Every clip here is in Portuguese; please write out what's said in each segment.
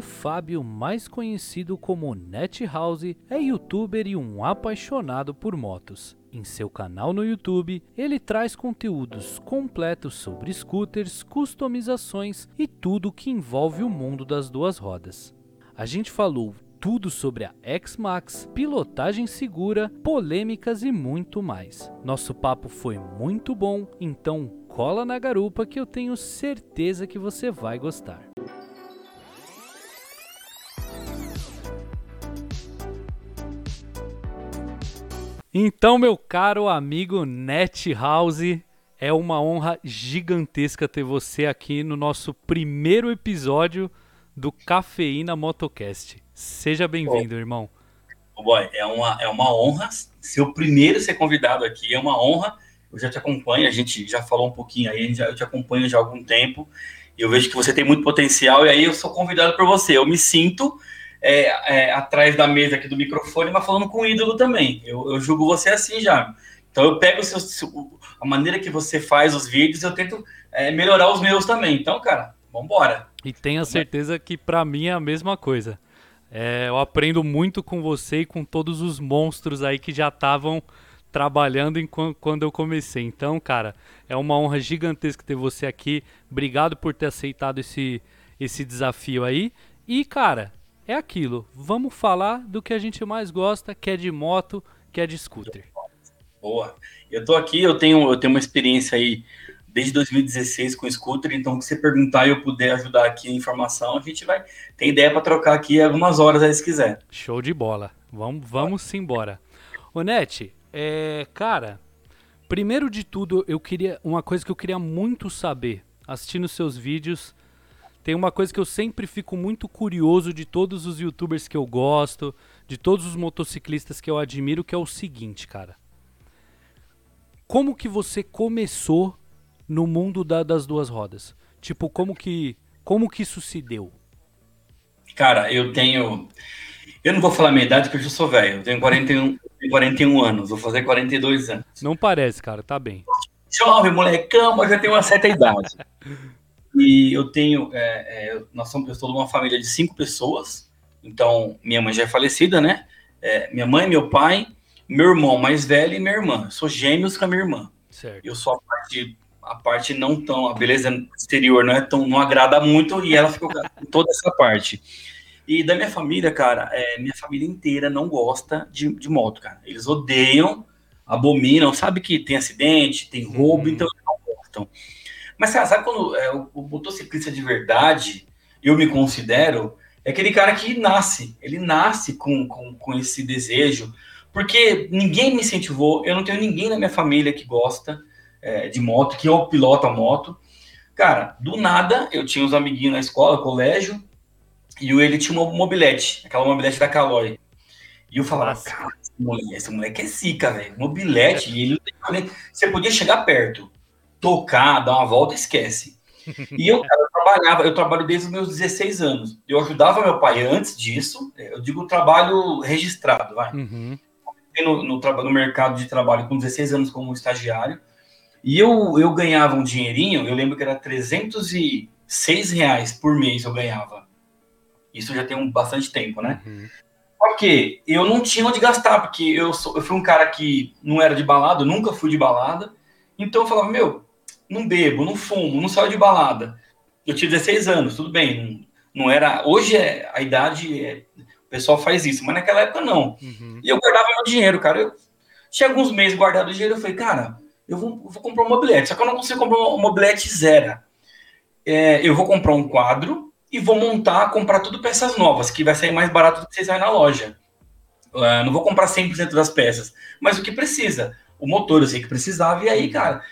O Fábio, mais conhecido como Net House, é youtuber e um apaixonado por motos. Em seu canal no YouTube, ele traz conteúdos completos sobre scooters, customizações e tudo que envolve o mundo das duas rodas. A gente falou tudo sobre a X-Max, pilotagem segura, polêmicas e muito mais. Nosso papo foi muito bom, então cola na garupa que eu tenho certeza que você vai gostar. Então, meu caro amigo Net House, é uma honra gigantesca ter você aqui no nosso primeiro episódio do Cafeína Motocast. Seja bem-vindo, irmão. Boy, é uma, é uma honra ser o primeiro a ser convidado aqui, é uma honra. Eu já te acompanho, a gente já falou um pouquinho aí, já, eu te acompanho já há algum tempo. Eu vejo que você tem muito potencial e aí eu sou convidado por você. Eu me sinto é, é, atrás da mesa aqui do microfone, mas falando com o ídolo também. Eu, eu julgo você assim já. Então eu pego seu, a maneira que você faz os vídeos, eu tento é, melhorar os meus também. Então, cara, vambora. E tenha certeza que para mim é a mesma coisa. É, eu aprendo muito com você e com todos os monstros aí que já estavam trabalhando quando eu comecei. Então, cara, é uma honra gigantesca ter você aqui. Obrigado por ter aceitado esse, esse desafio aí. E, cara, é aquilo. Vamos falar do que a gente mais gosta, que é de moto, que é de scooter. Boa. Eu tô aqui, eu tenho, eu tenho uma experiência aí desde 2016 com scooter, então se você perguntar e eu puder ajudar aqui a informação, a gente vai ter ideia para trocar aqui algumas horas aí se quiser. Show de bola. Vamos, vamos embora. Ô Net, é, cara, primeiro de tudo, eu queria uma coisa que eu queria muito saber, assistindo seus vídeos, tem uma coisa que eu sempre fico muito curioso de todos os youtubers que eu gosto, de todos os motociclistas que eu admiro, que é o seguinte, cara. Como que você começou no mundo da, das duas rodas? Tipo, como que, como que isso se deu? Cara, eu tenho. Eu não vou falar a minha idade, porque eu já sou velho. Eu tenho 41, 41 anos, vou fazer 42 anos. Não parece, cara, tá bem. Jovem, molecão, mas já tenho uma certa idade. E eu tenho, é, é, nós somos, eu sou de uma família de cinco pessoas, então minha mãe já é falecida, né? É, minha mãe, meu pai, meu irmão mais velho e minha irmã. Eu sou gêmeos com a minha irmã. Certo. Eu sou a parte, a parte não tão, a beleza exterior não é tão, não agrada muito e ela ficou com toda essa parte. E da minha família, cara, é, minha família inteira não gosta de, de moto, cara. Eles odeiam, abominam, sabe que tem acidente, tem roubo, uhum. então eles não gostam. Mas sabe, sabe quando é, o, o motociclista de verdade, eu me considero, é aquele cara que nasce, ele nasce com, com, com esse desejo, porque ninguém me incentivou, eu não tenho ninguém na minha família que gosta é, de moto, que eu piloto a moto. Cara, do nada, eu tinha uns amiguinhos na escola, colégio, e ele tinha uma mobilete, aquela mobilete da Caloi. E eu falava, Nossa. cara, esse moleque, esse moleque é zica, velho. Mobilete, e ele, você podia chegar perto tocar, dar uma volta, esquece. E eu, cara, eu trabalhava, eu trabalho desde os meus 16 anos. Eu ajudava meu pai antes disso, eu digo trabalho registrado, vai. Uhum. No, no, no mercado de trabalho com 16 anos como estagiário. E eu, eu ganhava um dinheirinho, eu lembro que era 306 reais por mês eu ganhava. Isso já tem um, bastante tempo, né? Uhum. Porque eu não tinha onde gastar, porque eu, sou, eu fui um cara que não era de balada, nunca fui de balada. Então eu falava, meu, não bebo, não fumo, não saio de balada. Eu tinha 16 anos, tudo bem. Não, não era. Hoje é, a idade. É, o pessoal faz isso, mas naquela época não. Uhum. E eu guardava meu dinheiro, cara. Eu tinha alguns meses guardado dinheiro. Eu falei, cara, eu vou, eu vou comprar um mobilete. Só que eu não consigo comprar um mobilete zero. É, eu vou comprar um quadro e vou montar, comprar tudo peças novas, que vai sair mais barato do que vocês saem na loja. Uh, não vou comprar 100% das peças, mas o que precisa. O motor eu sei que precisava, e aí, cara,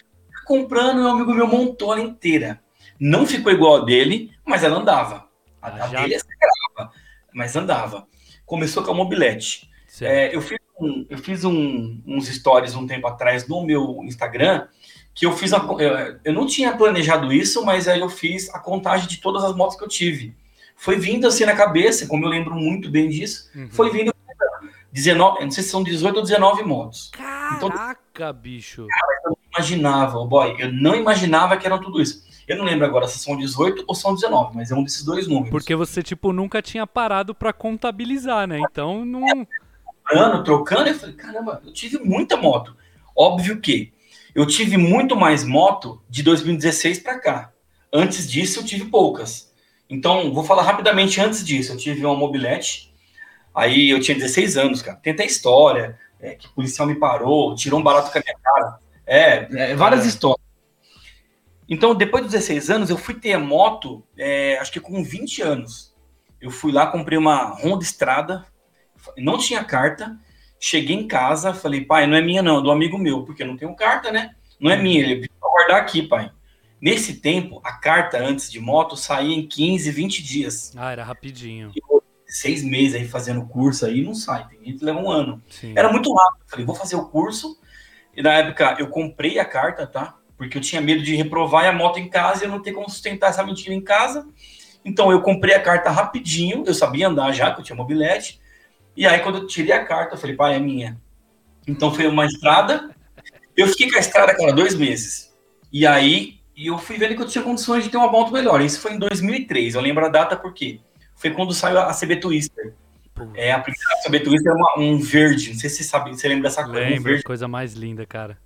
comprando, meu amigo meu montou ela inteira. Não ficou igual a dele, mas ela andava. A, a dele é sagrava, mas andava. Começou com a mobilete. É, eu fiz, um, eu fiz um, uns stories um tempo atrás no meu Instagram que eu fiz a, eu, eu não tinha planejado isso, mas aí eu fiz a contagem de todas as motos que eu tive. Foi vindo assim na cabeça, como eu lembro muito bem disso, uhum. foi vindo 19, não sei se são 18 ou 19 motos. Então, Caraca, então, bicho. Cara, imaginava, boy, eu não imaginava que eram tudo isso. Eu não lembro agora se são 18 ou são 19, mas é um desses dois números. Porque você, tipo, nunca tinha parado para contabilizar, né? Então não. Trocando, trocando, eu falei, caramba, eu tive muita moto. Óbvio que eu tive muito mais moto de 2016 para cá. Antes disso, eu tive poucas. Então, vou falar rapidamente antes disso. Eu tive uma mobilete, aí eu tinha 16 anos, cara. Tem até história, é, que o policial me parou, tirou um barato com a minha cara. É, é várias é. histórias. Então, depois dos 16 anos, eu fui ter moto, é, acho que com 20 anos. Eu fui lá, comprei uma Honda Estrada, não tinha carta, cheguei em casa, falei, pai, não é minha não, é do amigo meu, porque eu não tenho carta, né? Não é minha, ele precisa guardar aqui, pai. Nesse tempo, a carta antes de moto saía em 15, 20 dias. Ah, era rapidinho. seis meses aí fazendo curso aí, não sai, tem gente que leva um ano. Sim. Era muito rápido, falei, vou fazer o curso, e na época eu comprei a carta, tá? porque eu tinha medo de reprovar a moto em casa e eu não ter como sustentar essa mentira em casa. Então eu comprei a carta rapidinho, eu sabia andar já, que eu tinha mobilete. E aí quando eu tirei a carta, eu falei, pai, é minha. Então foi uma estrada. Eu fiquei com a estrada, cara, dois meses. E aí eu fui vendo que eu tinha condições de ter uma moto melhor. Isso foi em 2003. Eu lembro a data porque foi quando saiu a CB Twister. É, a primeira Twister é uma, um verde. Não sei se você sabe, você lembra dessa coisa. Lembro, um verde. coisa mais linda, cara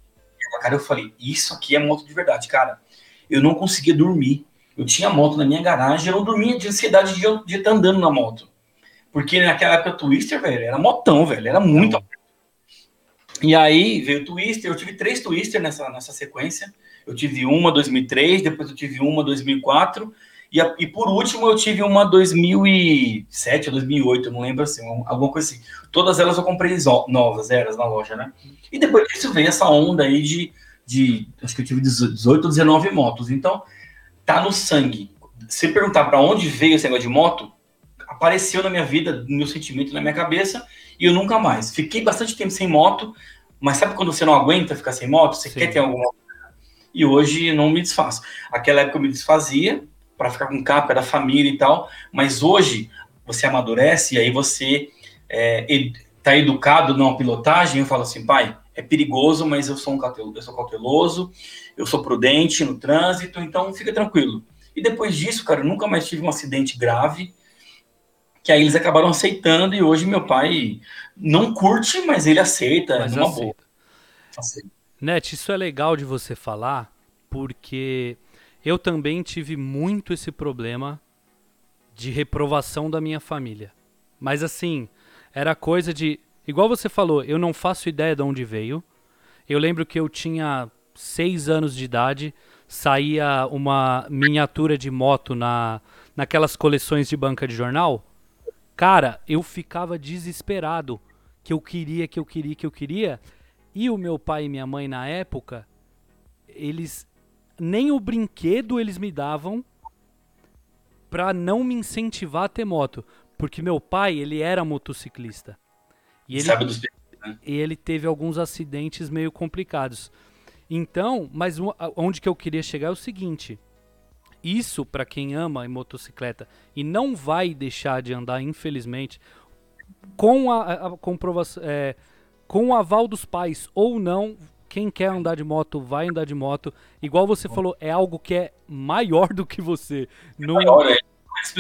cara, eu falei, isso aqui é moto de verdade, cara. Eu não conseguia dormir. Eu tinha moto na minha garagem, eu não dormia de ansiedade de, de estar andando na moto. Porque naquela época Twister, velho, era motão, velho, era muito. E aí veio o Twister, eu tive três Twister nessa, nessa sequência. Eu tive uma 2003, depois eu tive uma 2004 e, a, e por último eu tive uma 2007 ou 2008, não lembro assim, alguma coisa assim. Todas elas eu comprei novas, eras na loja, né? E depois disso veio essa onda aí de, de acho que eu tive 18 ou 19 motos. Então, tá no sangue. Se perguntar para onde veio esse negócio de moto, apareceu na minha vida, no meu sentimento, na minha cabeça, e eu nunca mais. Fiquei bastante tempo sem moto, mas sabe quando você não aguenta ficar sem moto? Você Sim. quer ter alguma e hoje não me desfaço. Aquela época eu me desfazia, para ficar com capa da família e tal, mas hoje você amadurece e aí você é, tá educado numa pilotagem, eu falo assim, pai, é perigoso, mas eu sou um cauteloso, eu sou cauteloso, eu sou prudente no trânsito, então fica tranquilo. E depois disso, cara, eu nunca mais tive um acidente grave, que aí eles acabaram aceitando e hoje meu pai não curte, mas ele aceita, mas numa aceita. boa. Aceita. Net, isso é legal de você falar, porque eu também tive muito esse problema de reprovação da minha família. Mas assim, era coisa de. Igual você falou, eu não faço ideia de onde veio. Eu lembro que eu tinha seis anos de idade, saía uma miniatura de moto na, naquelas coleções de banca de jornal. Cara, eu ficava desesperado que eu queria, que eu queria, que eu queria. E o meu pai e minha mãe na época, eles nem o brinquedo eles me davam para não me incentivar a ter moto, porque meu pai, ele era motociclista. E ele, Sabe dos né? E ele teve alguns acidentes meio complicados. Então, mas onde que eu queria chegar é o seguinte, isso para quem ama motocicleta e não vai deixar de andar, infelizmente, com a, a comprovação, é, com o aval dos pais ou não, quem quer andar de moto vai andar de moto. Igual você falou, é algo que é maior do que você. Não... Maior, é.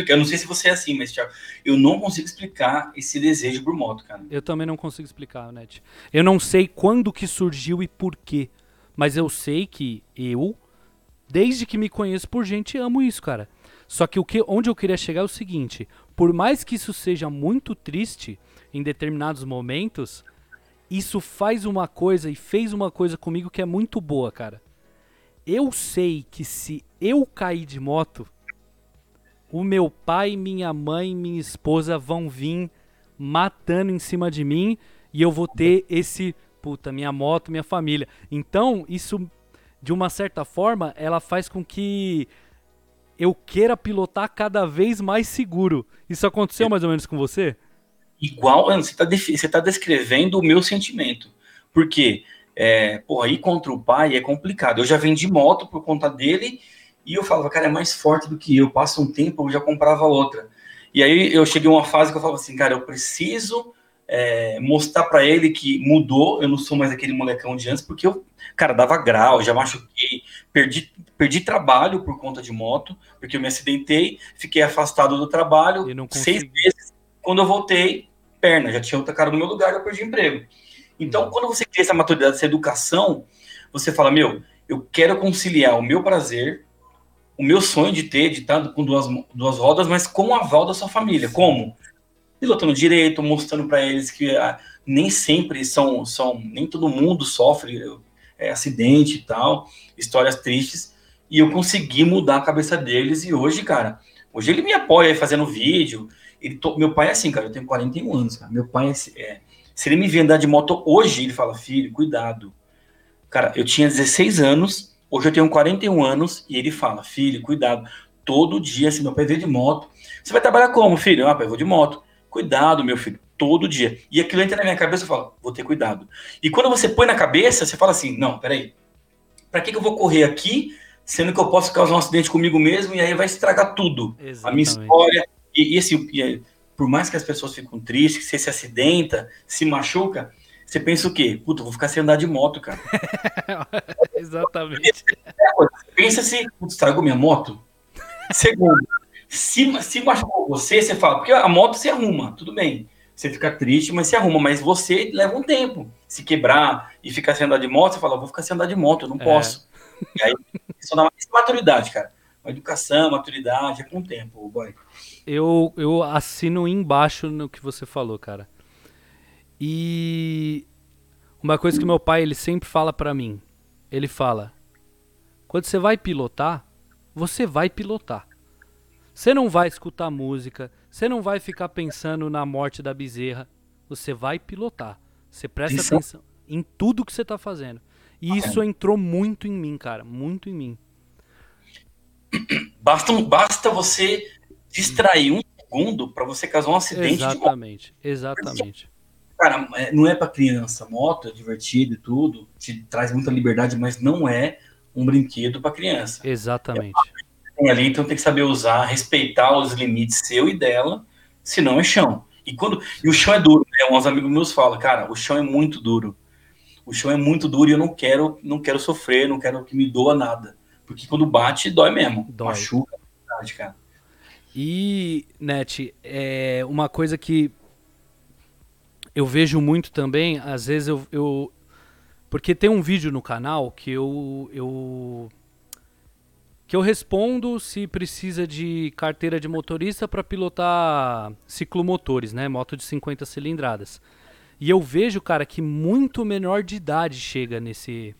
Eu não sei se você é assim, mas Thiago, eu não consigo explicar esse desejo por moto, cara. Eu também não consigo explicar, Net. Eu não sei quando que surgiu e por quê, mas eu sei que eu, desde que me conheço por gente, amo isso, cara. Só que o que onde eu queria chegar é o seguinte: por mais que isso seja muito triste em determinados momentos, isso faz uma coisa e fez uma coisa comigo que é muito boa, cara. Eu sei que se eu cair de moto, o meu pai, minha mãe, minha esposa vão vir matando em cima de mim e eu vou ter esse puta, minha moto, minha família. Então, isso de uma certa forma, ela faz com que eu queira pilotar cada vez mais seguro. Isso aconteceu mais ou menos com você? Igual, você está você tá descrevendo o meu sentimento. Porque, é, porra, ir contra o pai é complicado. Eu já vendi moto por conta dele e eu falava, cara, é mais forte do que eu. Passa um tempo, eu já comprava outra. E aí eu cheguei a uma fase que eu falava assim, cara, eu preciso é, mostrar para ele que mudou, eu não sou mais aquele molecão de antes, porque eu, cara, dava grau, já machuquei, perdi, perdi trabalho por conta de moto, porque eu me acidentei, fiquei afastado do trabalho seis meses. Quando eu voltei, perna, já tinha outra cara no meu lugar, eu perdi emprego. Então, uhum. quando você cria essa maturidade, essa educação, você fala, meu, eu quero conciliar o meu prazer, o meu sonho de ter, de estar com duas, duas rodas, mas com o aval da sua família. Como? Pilotando direito, mostrando para eles que ah, nem sempre são, são, nem todo mundo sofre é, acidente e tal, histórias tristes, e eu consegui mudar a cabeça deles, e hoje, cara, hoje ele me apoia fazendo vídeo, ele to... meu pai é assim, cara, eu tenho 41 anos, cara, meu pai é, é, se ele me vê andar de moto hoje, ele fala, filho, cuidado, cara, eu tinha 16 anos, hoje eu tenho 41 anos, e ele fala, filho, cuidado, todo dia, se meu pai vê de moto, você vai trabalhar como, filho? Ah, pai, eu vou de moto, cuidado, meu filho, todo dia. E aquilo entra na minha cabeça, eu falo, vou ter cuidado. E quando você põe na cabeça, você fala assim, não, peraí, para que, que eu vou correr aqui, sendo que eu posso causar um acidente comigo mesmo e aí vai estragar tudo. Exatamente. A minha história. E, e assim, por mais que as pessoas fiquem tristes, você se acidenta, se machuca, você pensa o quê? Puta, vou ficar sem andar de moto, cara. Exatamente. Pensa se, putz, estragou minha moto. Segundo, se, se machucou você, você fala, porque a moto se arruma, tudo bem você fica triste, mas se arruma. Mas você leva um tempo. Se quebrar e ficar sem andar de moto, você fala, vou ficar sem andar de moto, eu não é. posso. E aí, isso dá uma maturidade, cara. Uma educação, maturidade, é com o tempo, boy. Eu, eu assino embaixo no que você falou, cara. E uma coisa que meu pai ele sempre fala para mim, ele fala: quando você vai pilotar, você vai pilotar. Você não vai escutar música, você não vai ficar pensando na morte da bezerra. Você vai pilotar. Você presta isso. atenção em tudo que você está fazendo. E isso entrou muito em mim, cara. Muito em mim. Basta, basta você distrair um segundo para você causar um acidente. Exatamente, exatamente. Cara, é, não é para criança. Moto é divertido e tudo, te traz muita liberdade, mas não é um brinquedo para criança. Exatamente. É ali, então tem que saber usar, respeitar os limites seu e dela, senão é chão. E quando e o chão é duro, né? Uns amigos meus falam, cara, o chão é muito duro. O chão é muito duro e eu não quero, não quero sofrer, não quero que me doa nada, porque quando bate dói mesmo, dói. machuca, verdade, cara. E Net, é uma coisa que eu vejo muito também, às vezes eu, eu porque tem um vídeo no canal que eu eu que eu respondo se precisa de carteira de motorista para pilotar ciclomotores, né, moto de 50 cilindradas. E eu vejo, cara, que muito menor de idade chega nesse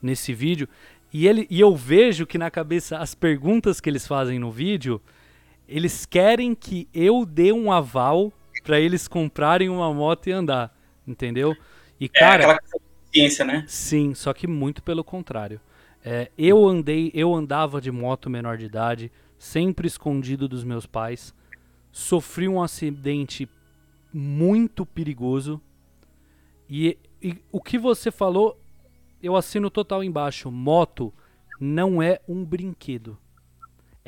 nesse vídeo e ele e eu vejo que na cabeça as perguntas que eles fazem no vídeo, eles querem que eu dê um aval para eles comprarem uma moto e andar, entendeu? E é, cara, aquela ciência, né? Sim, só que muito pelo contrário. É, eu andei, eu andava de moto menor de idade, sempre escondido dos meus pais. Sofri um acidente muito perigoso. E, e o que você falou, eu assino total embaixo. Moto não é um brinquedo.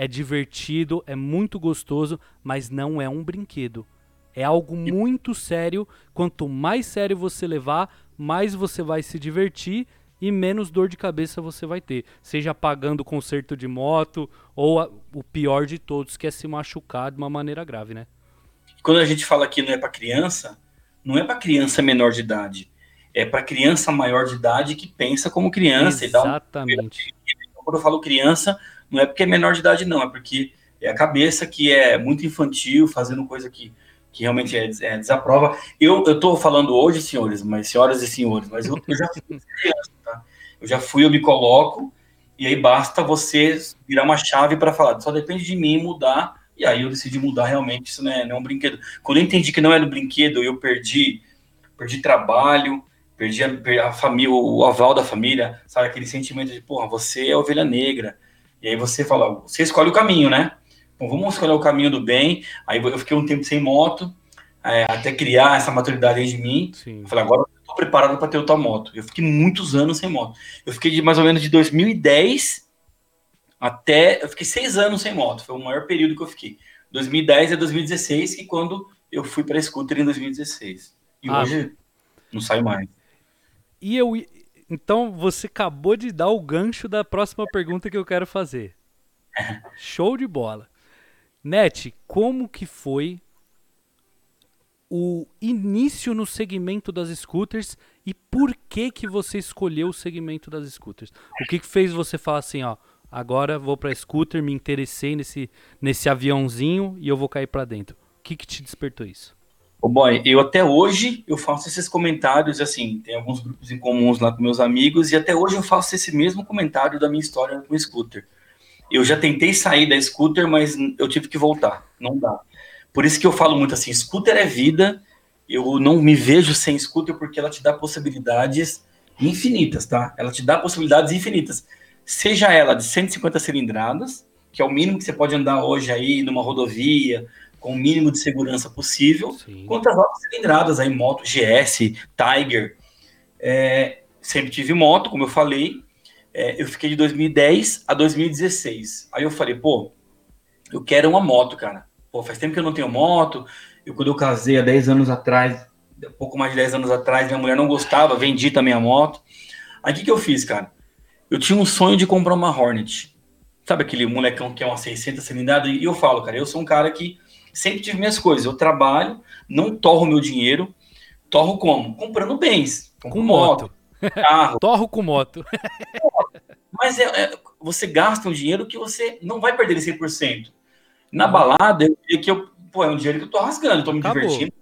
É divertido, é muito gostoso, mas não é um brinquedo. É algo muito sério. Quanto mais sério você levar, mais você vai se divertir e menos dor de cabeça você vai ter. Seja pagando conserto de moto ou a, o pior de todos, que é se machucar de uma maneira grave, né? Quando a gente fala que não é para criança, não é para criança menor de idade. É para criança maior de idade que pensa como criança. Exatamente. Então, quando eu falo criança, não é porque é menor de idade, não. É porque é a cabeça que é muito infantil, fazendo coisa que, que realmente é, é desaprova. Eu estou falando hoje, senhores, mas senhoras e senhores, mas eu, eu já fui criança eu já fui, eu me coloco, e aí basta você virar uma chave para falar, só depende de mim mudar, e aí eu decidi mudar realmente, isso não é, não é um brinquedo. Quando eu entendi que não era um brinquedo, eu perdi, perdi trabalho, perdi a, a família, o aval da família, sabe, aquele sentimento de, porra, você é ovelha negra, e aí você fala, você escolhe o caminho, né? Bom, vamos escolher o caminho do bem, aí eu fiquei um tempo sem moto, é, até criar essa maturidade de mim, Sim. falei, agora tô preparado para ter outra moto. Eu fiquei muitos anos sem moto. Eu fiquei de mais ou menos de 2010 até. Eu fiquei seis anos sem moto. Foi o maior período que eu fiquei. 2010 a 2016, que quando eu fui para scooter em 2016. E ah. hoje não saio mais. E eu. Então você acabou de dar o gancho da próxima pergunta que eu quero fazer. Show de bola. Net, como que foi o início no segmento das scooters e por que que você escolheu o segmento das scooters? O que que fez você falar assim, ó, agora vou para scooter, me interessei nesse nesse aviãozinho e eu vou cair para dentro. O que que te despertou isso? O boy, eu até hoje eu faço esses comentários assim, tem alguns grupos em comuns lá com meus amigos e até hoje eu faço esse mesmo comentário da minha história com o scooter. Eu já tentei sair da scooter, mas eu tive que voltar, não dá. Por isso que eu falo muito assim, scooter é vida. Eu não me vejo sem scooter porque ela te dá possibilidades infinitas, tá? Ela te dá possibilidades infinitas. Seja ela de 150 cilindradas, que é o mínimo que você pode andar hoje aí numa rodovia, com o mínimo de segurança possível, Sim. quanto as altas cilindradas aí, moto GS, Tiger. É, sempre tive moto, como eu falei. É, eu fiquei de 2010 a 2016. Aí eu falei, pô, eu quero uma moto, cara. Pô, faz tempo que eu não tenho moto. Eu, quando eu casei há 10 anos atrás, pouco mais de 10 anos atrás, minha mulher não gostava, vendi também a moto. Aí o que, que eu fiz, cara? Eu tinha um sonho de comprar uma Hornet. Sabe aquele molecão que é uma 600 cilindrada? E eu falo, cara, eu sou um cara que sempre tive minhas coisas. Eu trabalho, não torro meu dinheiro. Torro como? Comprando bens. Com moto. Carro. torro com moto. Mas é, é, você gasta um dinheiro que você não vai perder 100%. Na balada, eu vi que eu, pô, é um dinheiro que eu tô rasgando, tô me Acabou. divertindo,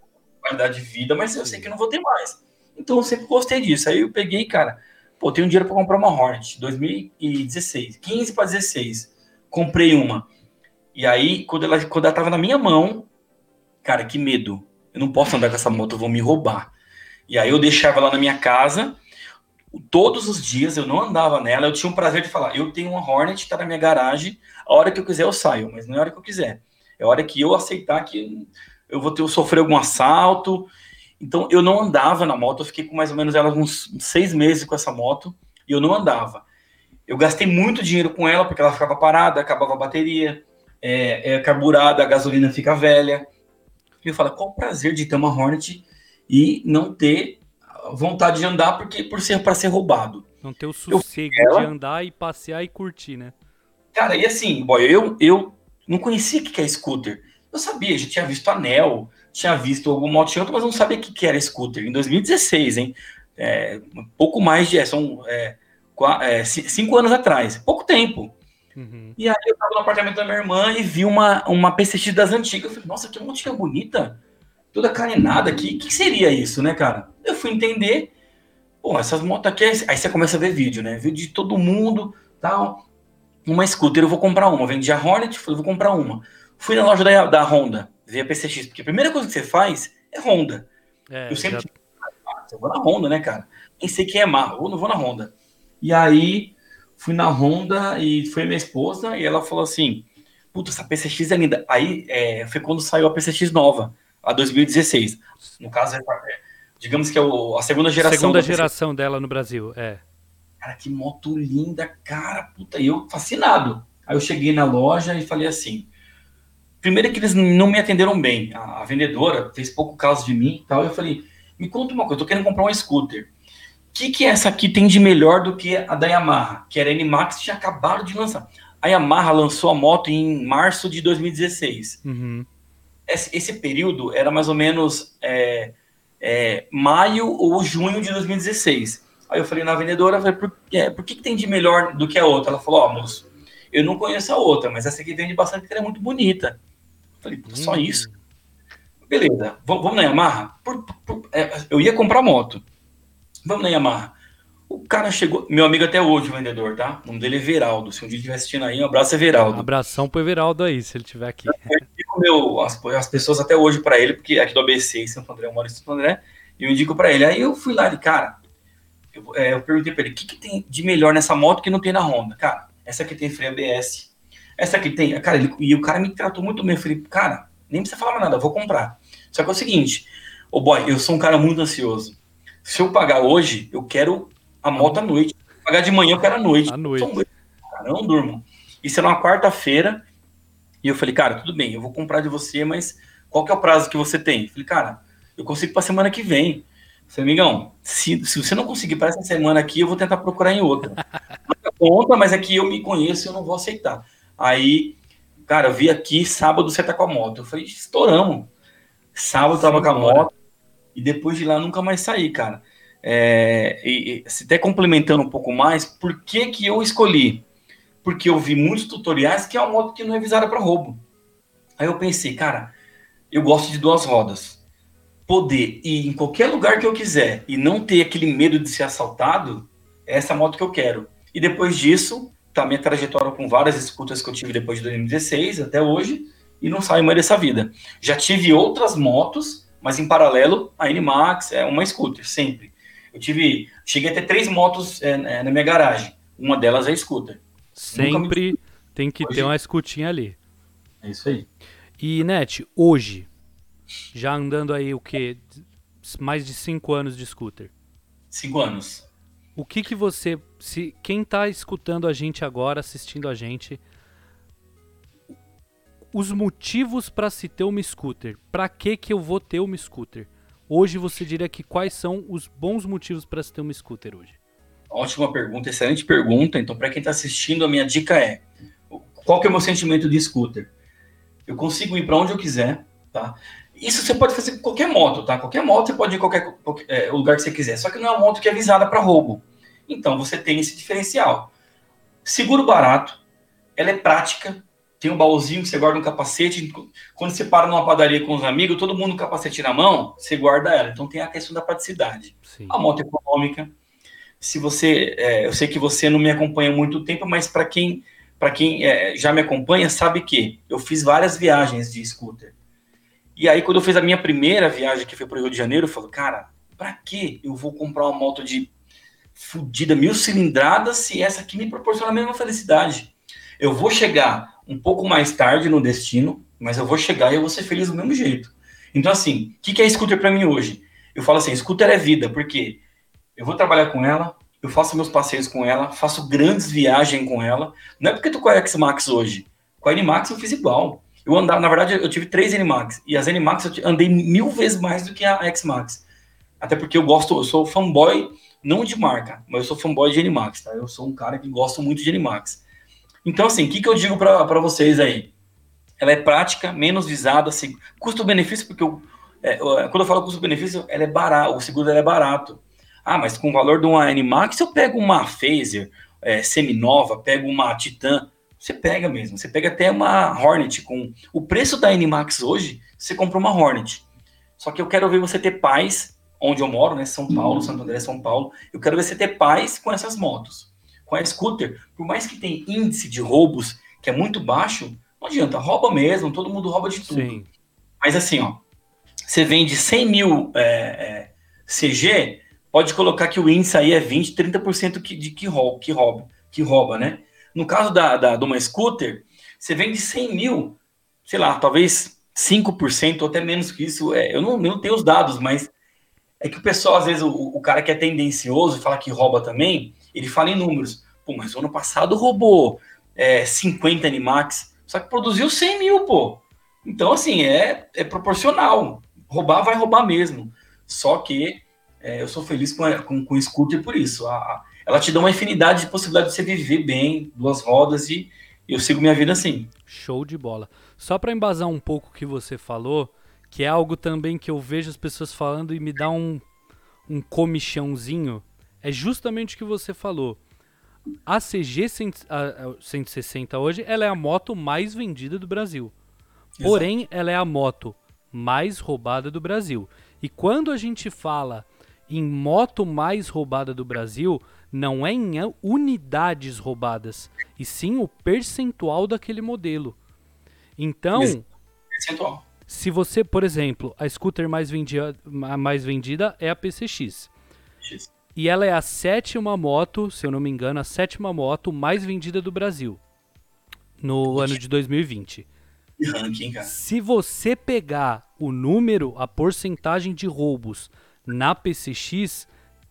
qualidade de vida, mas eu sei que não vou ter mais. Então eu sempre gostei disso. Aí eu peguei, cara, pô, tenho dinheiro para comprar uma Hornet, 2016, 15 para 16. Comprei uma. E aí, quando ela, quando ela tava na minha mão, cara, que medo. Eu não posso andar com essa moto, vão me roubar. E aí eu deixava ela na minha casa, todos os dias eu não andava nela, eu tinha um prazer de falar, eu tenho uma Hornet, tá na minha garagem, a hora que eu quiser eu saio, mas não é a hora que eu quiser. É a hora que eu aceitar que eu vou ter eu sofrer algum assalto. Então eu não andava na moto, eu fiquei com mais ou menos ela uns seis meses com essa moto e eu não andava. Eu gastei muito dinheiro com ela porque ela ficava parada, acabava a bateria é, é carburada, a gasolina fica velha. E eu falo, qual o prazer de ter uma Hornet e não ter vontade de andar porque por ser para ser roubado? Não ter o sossego ela... de andar e passear e curtir, né? Cara, e assim, boy, eu, eu não conhecia o que é scooter. Eu sabia, já tinha visto anel, tinha visto algum moto outro, mas não sabia o que era scooter. Em 2016, hein? É, pouco mais de. É, são é, é, cinco anos atrás. Pouco tempo. Uhum. E aí eu tava no apartamento da minha irmã e vi uma, uma PCX das antigas. Eu falei, nossa, que motinha bonita. Toda carenada aqui. O que seria isso, né, cara? Eu fui entender. Pô, essas motos aqui. Aí você começa a ver vídeo, né? Vídeo de todo mundo, tal. Uma scooter, eu vou comprar uma. Vendi a Hornet, falei, vou comprar uma. Fui na loja da, da Honda, ver a PCX, porque a primeira coisa que você faz é Honda. É, eu sempre. Já... Ah, eu vou na Honda, né, cara? Nem sei quem é Marra, eu não vou na Honda. E aí fui na Honda e foi minha esposa e ela falou assim: Puta, essa PCX é linda. Aí é, foi quando saiu a PCX nova, a 2016. No caso, é, digamos que é o, a segunda geração. Segunda geração dela no Brasil, é. Cara, que moto linda, cara, puta, e eu fascinado. Aí eu cheguei na loja e falei assim: primeiro que eles não me atenderam bem. A, a vendedora fez pouco caso de mim e tal. Eu falei: me conta uma coisa, eu tô querendo comprar um scooter que, que essa aqui tem de melhor do que a da Yamaha? Que era a NMAX, tinha acabado de lançar. A Yamaha lançou a moto em março de 2016. Uhum. Esse, esse, período era mais ou menos é, é, maio ou junho de 2016. Aí eu falei na vendedora, falei, por, é, por que, que, tem de melhor do que a outra? Ela falou, ó, oh, moço, eu não conheço a outra, mas essa aqui vende bastante porque ela é muito bonita. Eu falei, só uhum. isso? Beleza, vamos, vamos na Yamaha? Por, por, é, eu ia comprar moto. Vamos na Yamaha. O cara chegou, meu amigo até hoje, o vendedor, tá? O nome dele é Veraldo. Se um dia estiver assistindo aí, um abraço é Veraldo. Um abração pro Everaldo aí, se ele estiver aqui. Eu indico meu, as, as pessoas até hoje para ele, porque aqui do ABC, em Santo André, eu moro em Santo André, e eu indico para ele. Aí eu fui lá e, cara, eu, é, eu perguntei para ele, o que, que tem de melhor nessa moto que não tem na Honda? Cara, essa aqui tem freio ABS. Essa aqui tem. Cara, ele, e o cara me tratou muito bem. Eu falei, cara, nem precisa falar mais nada, eu vou comprar. Só que é o seguinte, ô boy, eu sou um cara muito ansioso. Se eu pagar hoje, eu quero a moto à noite. Se pagar de manhã, eu quero à noite. À noite. Cara, não durmo. Isso era uma quarta-feira. E eu falei, cara, tudo bem, eu vou comprar de você, mas qual que é o prazo que você tem? Eu falei, cara, eu consigo para semana que vem. Falei, amigão, se, se você não conseguir para essa semana aqui, eu vou tentar procurar em outra. Conta, mas é que eu me conheço e eu não vou aceitar. Aí, cara, eu vi aqui, sábado você tá com a moto. Eu falei, estouramos. Sábado eu tava com a moto e depois de lá nunca mais saí, cara. É, e, se até complementando um pouco mais, por que que eu escolhi? Porque eu vi muitos tutoriais que é uma moto que não é visada para roubo. Aí eu pensei, cara, eu gosto de duas rodas. Poder ir em qualquer lugar que eu quiser e não ter aquele medo de ser assaltado, é essa moto que eu quero. E depois disso, tá minha trajetória com várias escutas que eu tive depois de 2016 até hoje, e não saio mais dessa vida. Já tive outras motos, mas em paralelo, a N-Max é uma scooter, sempre. Eu tive, cheguei a ter três motos é, na minha garagem. Uma delas é scooter. Sempre me... tem que hoje... ter uma escutinha ali. É isso aí. E, Net, hoje, já andando aí o que? Mais de cinco anos de scooter. Cinco anos. O que que você, se quem está escutando a gente agora, assistindo a gente, os motivos para se ter uma scooter? Para que que eu vou ter uma scooter? Hoje você diria que quais são os bons motivos para se ter uma scooter hoje? Ótima pergunta, excelente pergunta. Então, para quem está assistindo, a minha dica é: qual que é o meu sentimento de scooter? Eu consigo ir para onde eu quiser, tá? Isso você pode fazer com qualquer moto, tá? Qualquer moto você pode ir em qualquer, qualquer é, lugar que você quiser. Só que não é uma moto que é visada para roubo. Então você tem esse diferencial. Seguro barato, ela é prática, tem um baúzinho que você guarda um capacete. Quando você para numa padaria com os amigos, todo mundo com capacete na mão, você guarda ela. Então tem a questão da praticidade. Sim. A moto é econômica. Se você, é, eu sei que você não me acompanha há muito tempo, mas para quem, para quem é, já me acompanha, sabe que eu fiz várias viagens de scooter. E aí, quando eu fiz a minha primeira viagem, que foi para o Rio de Janeiro, eu falo, cara, para que eu vou comprar uma moto de fudida, mil cilindradas, se essa aqui me proporciona a mesma felicidade? Eu vou chegar um pouco mais tarde no destino, mas eu vou chegar e eu vou ser feliz do mesmo jeito. Então, assim, o que, que é scooter para mim hoje? Eu falo assim, scooter é vida, porque eu vou trabalhar com ela, eu faço meus passeios com ela, faço grandes viagens com ela. Não é porque eu tô com a X-Max hoje. Com a N-Max eu fiz igual. Eu andava, na verdade, eu tive três N-Max. E as N-Max eu andei mil vezes mais do que a X-Max. Até porque eu gosto, eu sou fanboy, não de marca, mas eu sou fanboy de N-Max, tá? Eu sou um cara que gosta muito de N-Max. Então, assim, o que, que eu digo para vocês aí? Ela é prática, menos visada, assim, custo-benefício, porque eu, é, quando eu falo custo-benefício, ela é barato, o seguro é barato. Ah, mas com o valor de uma Animax, eu pego uma Phaser é, seminova, pego uma Titan, você pega mesmo, você pega até uma Hornet com o preço da Animax hoje, você compra uma Hornet. Só que eu quero ver você ter paz onde eu moro, né, São Paulo, Santo André, São Paulo. Eu quero ver você ter paz com essas motos com a scooter, por mais que tenha índice de roubos que é muito baixo, não adianta, rouba mesmo, todo mundo rouba de tudo. Sim. Mas assim, ó, você vende 100 mil é, é, CG, pode colocar que o índice aí é 20, 30% que, de que rouba, que rouba, que rouba, né? No caso da, da, de uma scooter, você vende 100 mil, sei lá, talvez 5% ou até menos que isso. É, eu, não, eu não tenho os dados, mas é que o pessoal, às vezes, o, o cara que é tendencioso fala que rouba também, ele fala em números. Pô, mas o ano passado roubou é, 50 Animax, só que produziu 100 mil, pô. Então, assim, é, é proporcional. Roubar vai roubar mesmo. Só que é, eu sou feliz com, com, com o scooter por isso. A, a, ela te dá uma infinidade de possibilidades de você viver bem, duas rodas, e eu sigo minha vida assim. Show de bola. Só para embasar um pouco o que você falou, que é algo também que eu vejo as pessoas falando e me dá um, um comichãozinho, é justamente o que você falou. A CG 160 hoje, ela é a moto mais vendida do Brasil. Exato. Porém, ela é a moto mais roubada do Brasil. E quando a gente fala em moto mais roubada do Brasil, não é em unidades roubadas, e sim o percentual daquele modelo. Então, percentual. se você, por exemplo, a scooter mais, vendia, mais vendida é a PCX. X. E ela é a sétima moto, se eu não me engano, a sétima moto mais vendida do Brasil no ano de 2020. Ranking, cara. Se você pegar o número, a porcentagem de roubos na PCX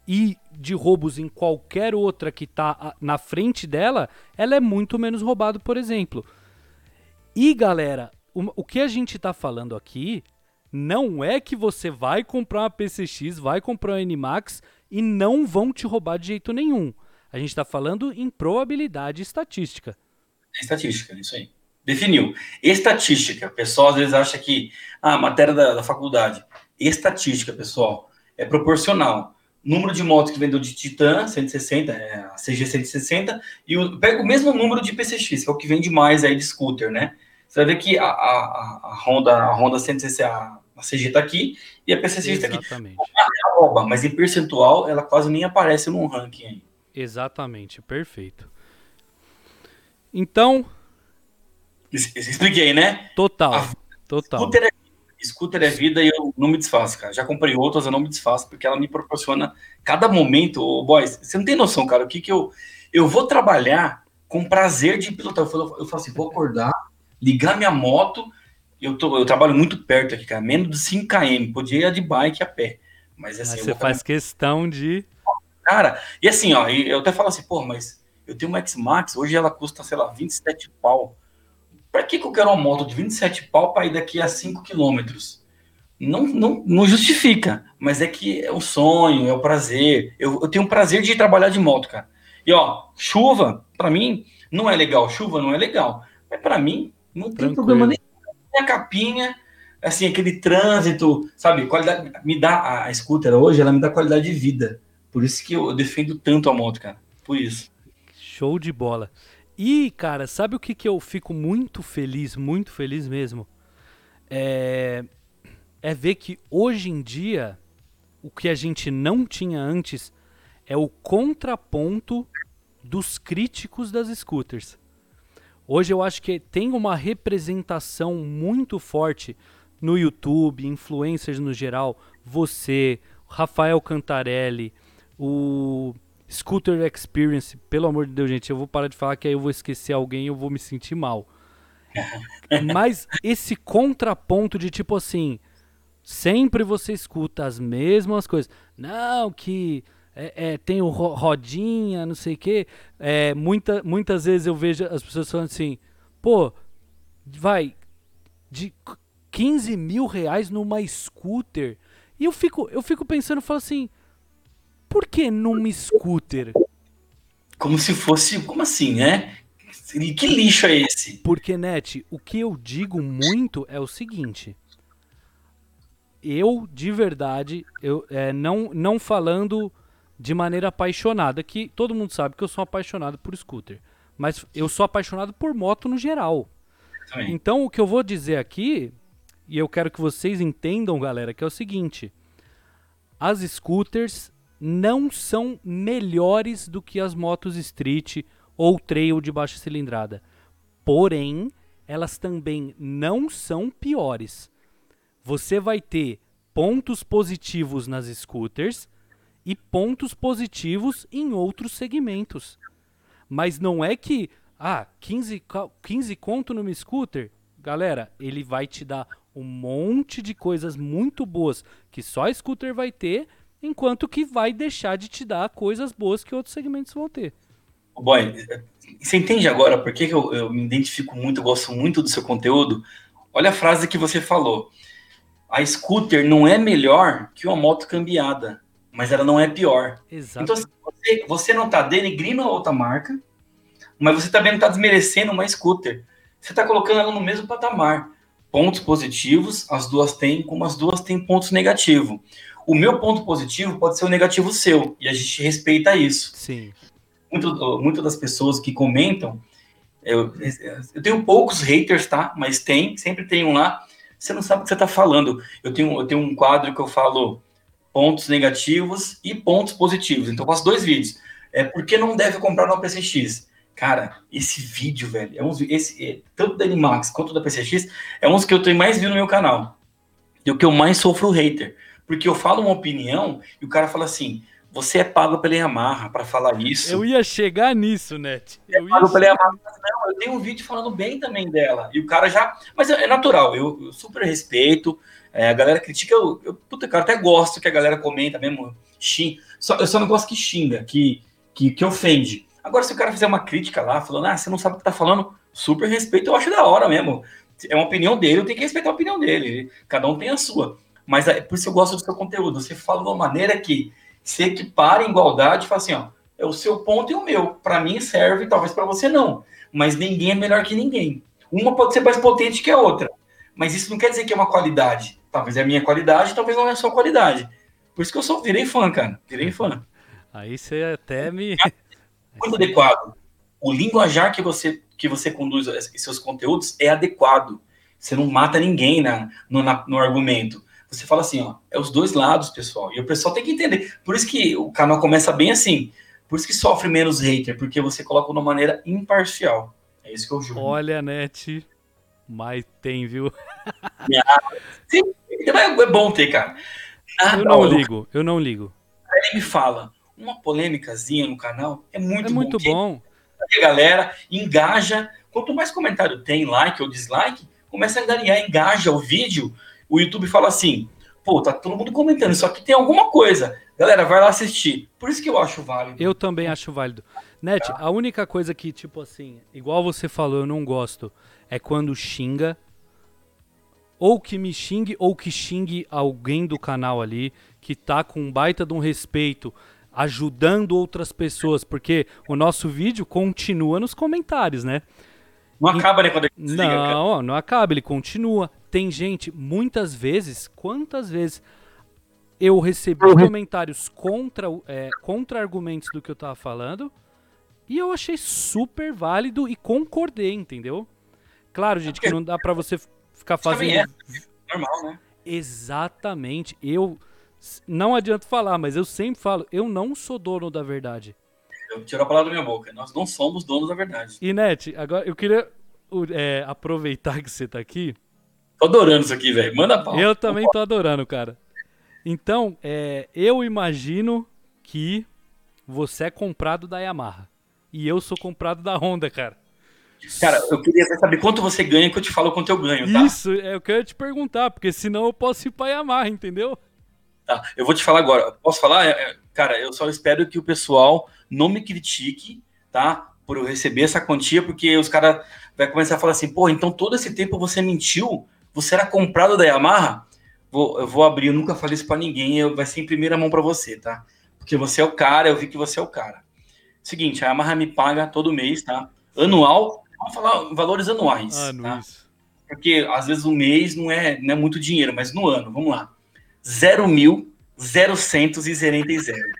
e de roubos em qualquer outra que está na frente dela, ela é muito menos roubada, por exemplo. E galera, o, que a gente está falando aqui Não é que você vai comprar uma PCX, vai comprar uma NMAX e não vão te roubar de jeito nenhum. A gente está falando em probabilidade estatística. É estatística, isso aí. Definiu. Estatística. Pessoal às vezes acha que ah, a matéria da, da faculdade. Estatística, pessoal, é proporcional. Número de motos que vendeu de Titan, 160, é, a CG 160, e o, pega o mesmo número de PCX, que é o que vende mais aí de scooter, né? Você vai ver que a, a, a Honda, a Honda 160, a, a CG está aqui e a PCX está aqui. Exatamente. mas em percentual ela quase nem aparece no ranking aí. Exatamente, perfeito. Então. Expliquei, né? Total. A, total. Scooter é, scooter é vida e eu não me desfaço, cara. Já comprei outras, eu não me desfaço, porque ela me proporciona cada momento. Oh, boys, você não tem noção, cara, o que que eu. Eu vou trabalhar com prazer de pilotar. Eu falo, eu falo assim, vou acordar, ligar minha moto. Eu, tô, eu trabalho muito perto aqui, cara, menos de 5 km. Podia ir de bike a pé. Mas assim. Mas você faz questão de. Cara, e assim, ó, eu até falo assim, pô, mas eu tenho uma X-Max, hoje ela custa, sei lá, 27 pau. Pra que, que eu quero uma moto de 27 pau para ir daqui a 5 quilômetros? Não, não, não justifica, mas é que é o sonho, é o prazer. Eu, eu tenho um prazer de trabalhar de moto, cara. E ó, chuva, para mim, não é legal. Chuva não é legal. Mas para mim, não tem Tranquilo. problema nem a capinha, assim, aquele trânsito, sabe? Qualidade, me dá a, scooter hoje, ela me dá qualidade de vida. Por isso que eu defendo tanto a moto, cara. Por isso. Show de bola. E, cara, sabe o que, que eu fico muito feliz, muito feliz mesmo? É, é ver que hoje em dia, o que a gente não tinha antes é o contraponto dos críticos das scooters. Hoje eu acho que tem uma representação muito forte no YouTube, influencers no geral, você, Rafael Cantarelli, o Scooter Experience, pelo amor de Deus, gente, eu vou parar de falar que aí eu vou esquecer alguém e eu vou me sentir mal. Mas esse contraponto de tipo assim, sempre você escuta as mesmas coisas. Não, que é, é, tem o rodinha, não sei o quê. É, muita, muitas vezes eu vejo as pessoas falando assim, pô, vai, de 15 mil reais numa scooter. E eu fico, eu fico pensando, falo assim, por que num scooter? Como se fosse. Como assim, né? Que lixo é esse? Porque, Net, o que eu digo muito é o seguinte. Eu, de verdade, eu é, não, não falando de maneira apaixonada, que todo mundo sabe que eu sou apaixonado por scooter. Mas eu sou apaixonado por moto no geral. Também. Então, o que eu vou dizer aqui, e eu quero que vocês entendam, galera, que é o seguinte: as scooters não são melhores do que as motos street ou trail de baixa cilindrada. Porém, elas também não são piores. Você vai ter pontos positivos nas scooters e pontos positivos em outros segmentos. Mas não é que, ah, 15, 15 conto numa scooter, galera, ele vai te dar um monte de coisas muito boas que só a scooter vai ter enquanto que vai deixar de te dar coisas boas que outros segmentos vão ter. Boy, você entende agora por que, eu, eu, me identifico muito, gosto muito do seu conteúdo? Olha a frase que você falou. A scooter não é melhor que uma moto cambiada, mas ela não é pior. Exato. Então, assim, você, você não está denegrindo a outra marca, mas você também não está desmerecendo uma scooter. Você está colocando ela no mesmo patamar. Pontos positivos, as duas têm, como as duas têm pontos negativos o meu ponto positivo pode ser o negativo seu, e a gente respeita isso. Sim. Muito, muito das pessoas que comentam, eu, eu tenho poucos haters, tá? Mas tem, sempre tem um lá. Você não sabe o que você está falando. Eu tenho, eu tenho um quadro que eu falo pontos negativos e pontos positivos. Então eu faço dois vídeos. É por que não deve comprar no PCX? Cara, esse vídeo, velho, é um, esse, é, tanto da Animax quanto da PCX, é um dos que eu tenho mais visto no meu canal. E o que eu mais sofro hater. Porque eu falo uma opinião e o cara fala assim: você é pago pela Yamaha para falar isso. Eu ia chegar nisso, Net. Eu é pago pela Yamaha. Não, eu tenho um vídeo falando bem também dela. E o cara já. Mas é, é natural, eu, eu super respeito. É, a galera critica, eu, eu, puta, cara, até gosto que a galera comenta mesmo. Xing, só, eu só não gosto que xinga, que, que, que ofende. Agora, se o cara fizer uma crítica lá, falando, ah, você não sabe o que tá falando, super respeito, eu acho da hora mesmo. É uma opinião dele, eu tenho que respeitar a opinião dele. Cada um tem a sua. Mas é por isso eu gosto do seu conteúdo. Você fala de uma maneira que se equipara em igualdade fala assim, ó, é o seu ponto e o meu. Para mim serve, talvez para você não. Mas ninguém é melhor que ninguém. Uma pode ser mais potente que a outra. Mas isso não quer dizer que é uma qualidade. Talvez é a minha qualidade, talvez não é a sua qualidade. Por isso que eu sou, virei fã, cara. Virei fã. Aí você até me. Muito adequado. O linguajar que você, que você conduz seus conteúdos é adequado. Você não mata ninguém na, no, na, no argumento. Você fala assim, ó, é os dois lados, pessoal. E o pessoal tem que entender. Por isso que o canal começa bem assim. Por isso que sofre menos hater, porque você coloca de uma maneira imparcial. É isso que eu juro. Olha, Net, mas tem, viu? Sim, é bom ter, cara. eu não ligo, eu não ligo. Ele me fala, uma polêmicazinha no canal é muito é muito bom. A galera engaja. Quanto mais comentário tem, like ou dislike, começa a angariar, engaja o vídeo. O YouTube fala assim: pô, tá todo mundo comentando, só que tem alguma coisa. Galera, vai lá assistir. Por isso que eu acho válido. Eu também acho válido. Net, a única coisa que, tipo assim, igual você falou, eu não gosto, é quando xinga. Ou que me xingue, ou que xingue alguém do canal ali, que tá com um baita de um respeito, ajudando outras pessoas, porque o nosso vídeo continua nos comentários, né? Não acaba, né, quando ele Não, não acaba, ele continua. Tem gente, muitas vezes, quantas vezes eu recebi uhum. comentários contra, é, contra argumentos do que eu tava falando, e eu achei super válido e concordei, entendeu? Claro, gente, que não dá para você ficar fazendo. É normal, né? Exatamente. Eu não adianta falar, mas eu sempre falo, eu não sou dono da verdade. Eu tiro a palavra da minha boca. Nós não somos donos da verdade. E Net, agora eu queria é, aproveitar que você tá aqui. Tô adorando isso aqui, velho. Manda pau. Eu também tô adorando, cara. Então, é, eu imagino que você é comprado da Yamaha. E eu sou comprado da Honda, cara. Cara, eu queria saber quanto você ganha que eu te falo quanto eu ganho, tá? Isso, é o que eu ia te perguntar, porque senão eu posso ir pra Yamaha, entendeu? Tá, eu vou te falar agora. Posso falar? É, é, cara, eu só espero que o pessoal não me critique, tá? Por eu receber essa quantia, porque os caras vão começar a falar assim, pô, então todo esse tempo você mentiu? Você era comprado da Yamaha? Vou, eu vou abrir, eu nunca falei isso para ninguém, eu, vai ser em primeira mão para você, tá? Porque você é o cara, eu vi que você é o cara. Seguinte, a Yamaha me paga todo mês, tá? Anual, vamos falar valores anuais, tá? Porque às vezes um mês não é, não é muito dinheiro, mas no ano, vamos lá. 0 mil, 000 e zero.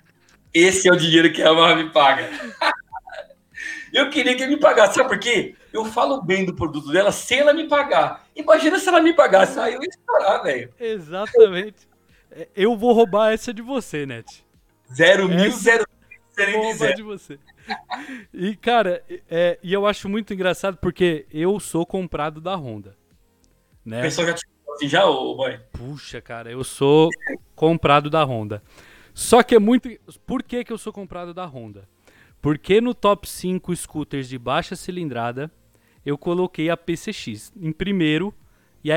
Esse é o dinheiro que a Yamaha me paga. eu queria que ele me pagasse, sabe por quê? Eu falo bem do produto dela sem ela me pagar. Imagina se ela me pagasse, aí eu ia estourar, velho. Exatamente. É, eu vou roubar essa de você, Net. Zero mil, zero Vou roubar de você. E, cara, é, e eu acho muito engraçado porque eu sou comprado da Honda. Né? O pessoal já te assim já, ô boy? Puxa, cara, eu sou comprado da Honda. Só que é muito. Por que, que eu sou comprado da Honda? Porque no top 5 scooters de baixa cilindrada, eu coloquei a PCX em primeiro e a,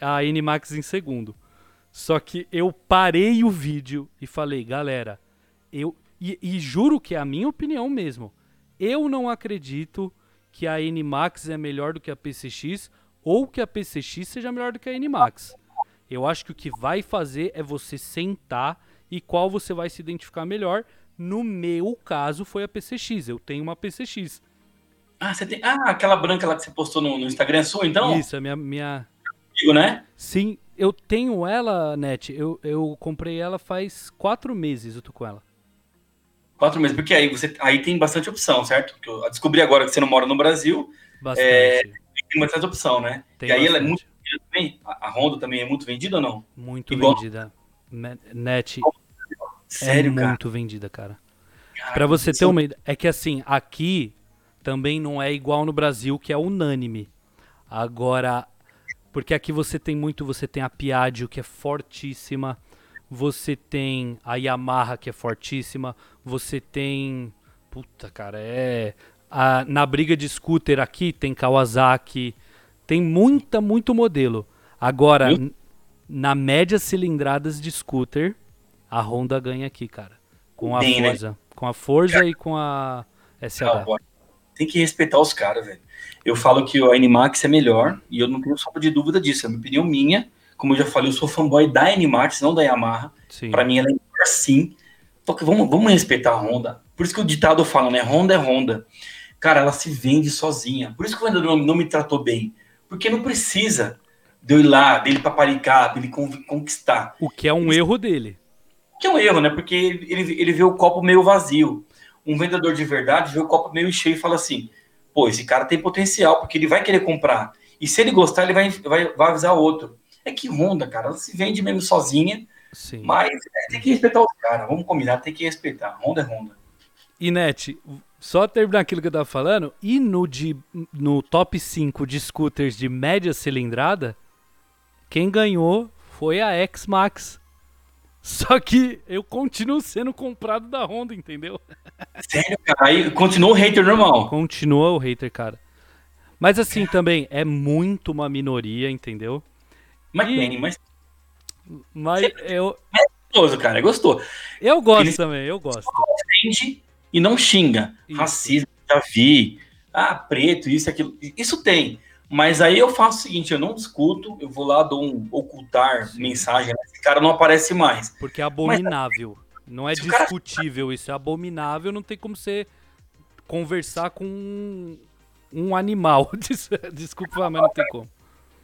a NMAX em segundo. Só que eu parei o vídeo e falei, galera, eu. E, e juro que é a minha opinião mesmo. Eu não acredito que a NMAX é melhor do que a PCX ou que a PCX seja melhor do que a NMAX. Eu acho que o que vai fazer é você sentar e qual você vai se identificar melhor. No meu caso foi a PCX. Eu tenho uma PCX. Ah, você tem. Ah, aquela branca lá que você postou no, no Instagram é sua, então? Isso, é minha. minha... Digo, né? Sim, eu tenho ela, Net. Eu, eu comprei ela faz quatro meses, eu tô com ela. Quatro meses, porque aí você aí tem bastante opção, certo? Porque eu descobri agora que você não mora no Brasil. Bastante. É, tem bastante opção, né? Tem e aí bastante. ela é muito vendida também. A Honda também é muito vendida ou não? Muito Igual... vendida. Net Sério, é cara? muito vendida, cara. Pra você ter uma ideia, é que assim, aqui também não é igual no Brasil, que é unânime. Agora, porque aqui você tem muito, você tem a Piaggio, que é fortíssima, você tem a Yamaha, que é fortíssima, você tem, puta, cara, é a, na briga de scooter aqui tem Kawasaki, tem muita, muito modelo. Agora, na média cilindradas de scooter, a Honda ganha aqui, cara. Com a Tem, né? Forza. Com a Forza e com a SH. Não, tem que respeitar os caras, velho. Eu falo que o Animax é melhor, e eu não tenho sombra de dúvida disso, é uma opinião minha. Como eu já falei, eu sou fanboy da Animax, não da Yamaha. Para mim ela é melhor sim. Porque vamos, vamos respeitar a Honda. Por isso que o ditado fala, né? Honda é Honda. Cara, ela se vende sozinha. Por isso que o vendedor não me tratou bem. Porque não precisa de eu ir lá, dele paparicar, dele conquistar. O que é um ele, erro dele. O que é um erro, né? Porque ele, ele vê o copo meio vazio. Um vendedor de verdade vê o copo meio cheio e fala assim: pô, esse cara tem potencial, porque ele vai querer comprar. E se ele gostar, ele vai, vai, vai avisar outro. É que Honda, cara, ela se vende mesmo sozinha. Sim. Mas é, tem que respeitar os caras. Vamos combinar, tem que respeitar. Honda é Honda. E Net, só terminar aquilo que eu tava falando, e no, de, no top 5 de scooters de média cilindrada, quem ganhou foi a X-Max. Só que eu continuo sendo comprado da Honda, entendeu? Sério, cara? Aí continua o hater normal. Continua o hater, cara. Mas assim também, é muito uma minoria, entendeu? Mas mas. Mas eu. É gostoso, cara, é gostoso. Eu gosto Ele... também, eu gosto. Ofende e não xinga. Isso. Racismo, já vi. Ah, preto, isso, aquilo. Isso tem. Mas aí eu faço o seguinte, eu não discuto, eu vou lá, dou um ocultar Sim. mensagem, esse cara não aparece mais. Porque é abominável. Mas, não é discutível cara... isso, é abominável, não tem como você conversar com um animal. Desculpa, mas não tem como.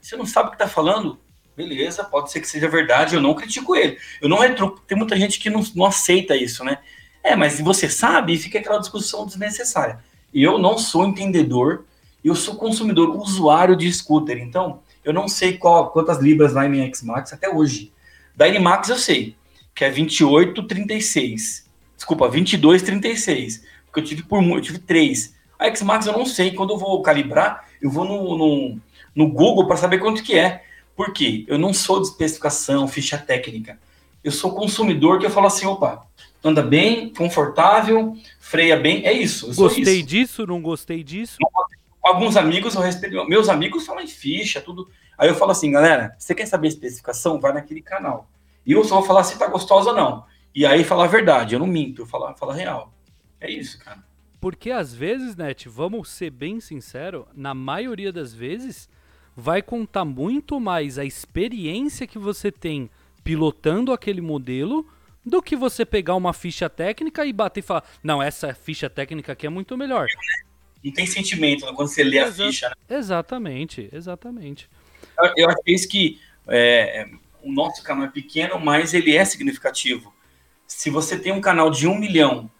Você não sabe o que tá falando? Beleza, pode ser que seja verdade, eu não critico ele. Eu não retruco, tem muita gente que não, não aceita isso, né? É, mas você sabe, fica aquela discussão desnecessária. Eu não sou entendedor eu sou consumidor, usuário de scooter, então eu não sei qual, quantas libras vai minha X-Max até hoje. Da N-Max eu sei, que é 28,36. Desculpa, 22,36. Porque eu tive por eu tive três. A X-Max eu não sei, quando eu vou calibrar, eu vou no, no, no Google para saber quanto que é. Por quê? Eu não sou de especificação, ficha técnica. Eu sou consumidor que eu falo assim, opa, anda bem, confortável, freia bem, é isso. Gostei isso. disso, não gostei disso? Alguns amigos, eu respeito. Meus amigos falam em ficha, tudo. Aí eu falo assim, galera, você quer saber a especificação? Vai naquele canal. E eu só vou falar se tá gostosa ou não. E aí falar a verdade, eu não minto, eu falo, falo a real. É isso, cara. Porque às vezes, Net, vamos ser bem sincero, na maioria das vezes, vai contar muito mais a experiência que você tem pilotando aquele modelo do que você pegar uma ficha técnica e bater e falar, não, essa ficha técnica aqui é muito melhor não tem sentimento quando você lê a ficha. Né? Exatamente, exatamente. Eu, eu acho que é isso que é, o nosso canal é pequeno, mas ele é significativo. Se você tem um canal de um milhão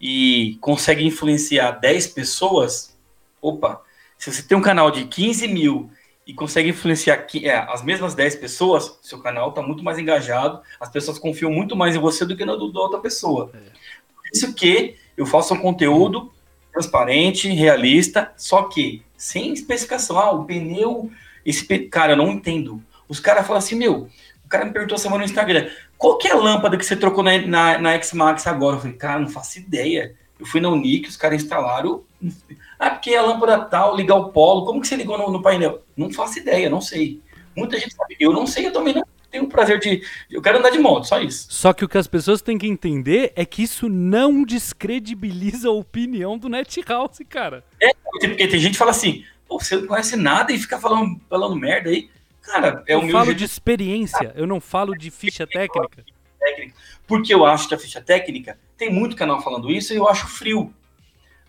e consegue influenciar 10 pessoas, opa, se você tem um canal de 15 mil e consegue influenciar é, as mesmas 10 pessoas, seu canal está muito mais engajado, as pessoas confiam muito mais em você do que na do, da outra pessoa. É. Por isso que eu faço um conteúdo transparente, realista, só que sem especificação. Ah, o pneu. Esse Cara, eu não entendo. Os caras falam assim, meu. O cara me perguntou semana no Instagram: qual que é a lâmpada que você trocou na, na, na X-Max agora? Eu falei, cara, não faço ideia. Eu fui na Unique, os caras instalaram. Ah, porque a lâmpada tal, ligar o polo. Como que você ligou no, no painel? Não faço ideia, não sei. Muita gente sabe. Eu não sei, eu também não tenho o prazer de. Eu quero andar de moto, só isso. Só que o que as pessoas têm que entender é que isso não descredibiliza a opinião do Net House, cara. É, porque tem gente que fala assim, Pô, você não conhece nada e fica falando, falando merda aí. Cara, é o meu. Eu falo de experiência, eu não falo de ficha técnica. técnica. Porque eu acho que a ficha técnica, tem muito canal falando isso e eu acho frio.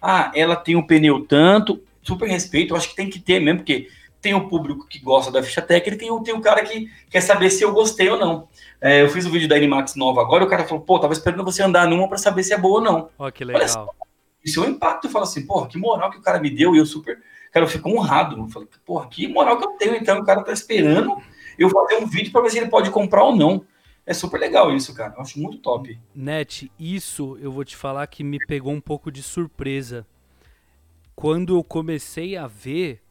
Ah, ela tem um pneu tanto, super respeito, eu acho que tem que ter mesmo, porque tem o público que gosta da ficha técnica e tem, tem o cara que quer saber se eu gostei ou não. É, eu fiz o um vídeo da Animax nova agora, o cara falou, pô, tava esperando você andar numa para saber se é boa ou não. Ó, oh, que legal. Só, isso é um impacto, eu falo assim, porra, que moral que o cara me deu, e eu super, cara, eu fico honrado. Eu falei, porra, que moral que eu tenho, então o cara tá esperando eu fazer um vídeo para ver se ele pode comprar ou não. É super legal isso, cara. Eu acho muito top. Net, isso eu vou te falar que me pegou um pouco de surpresa. Quando eu comecei a ver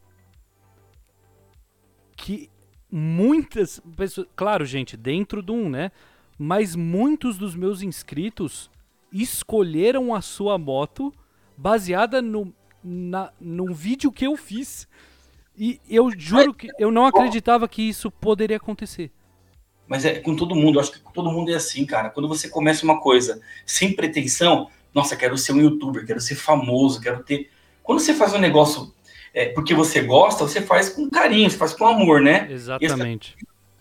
que muitas pessoas, claro, gente, dentro do um, né? Mas muitos dos meus inscritos escolheram a sua moto baseada no, na, num vídeo que eu fiz. E eu juro que eu não acreditava que isso poderia acontecer. Mas é com todo mundo, eu acho que todo mundo é assim, cara. Quando você começa uma coisa sem pretensão, nossa, quero ser um youtuber, quero ser famoso, quero ter Quando você faz um negócio é, porque você gosta, você faz com carinho, você faz com amor, né? Exatamente.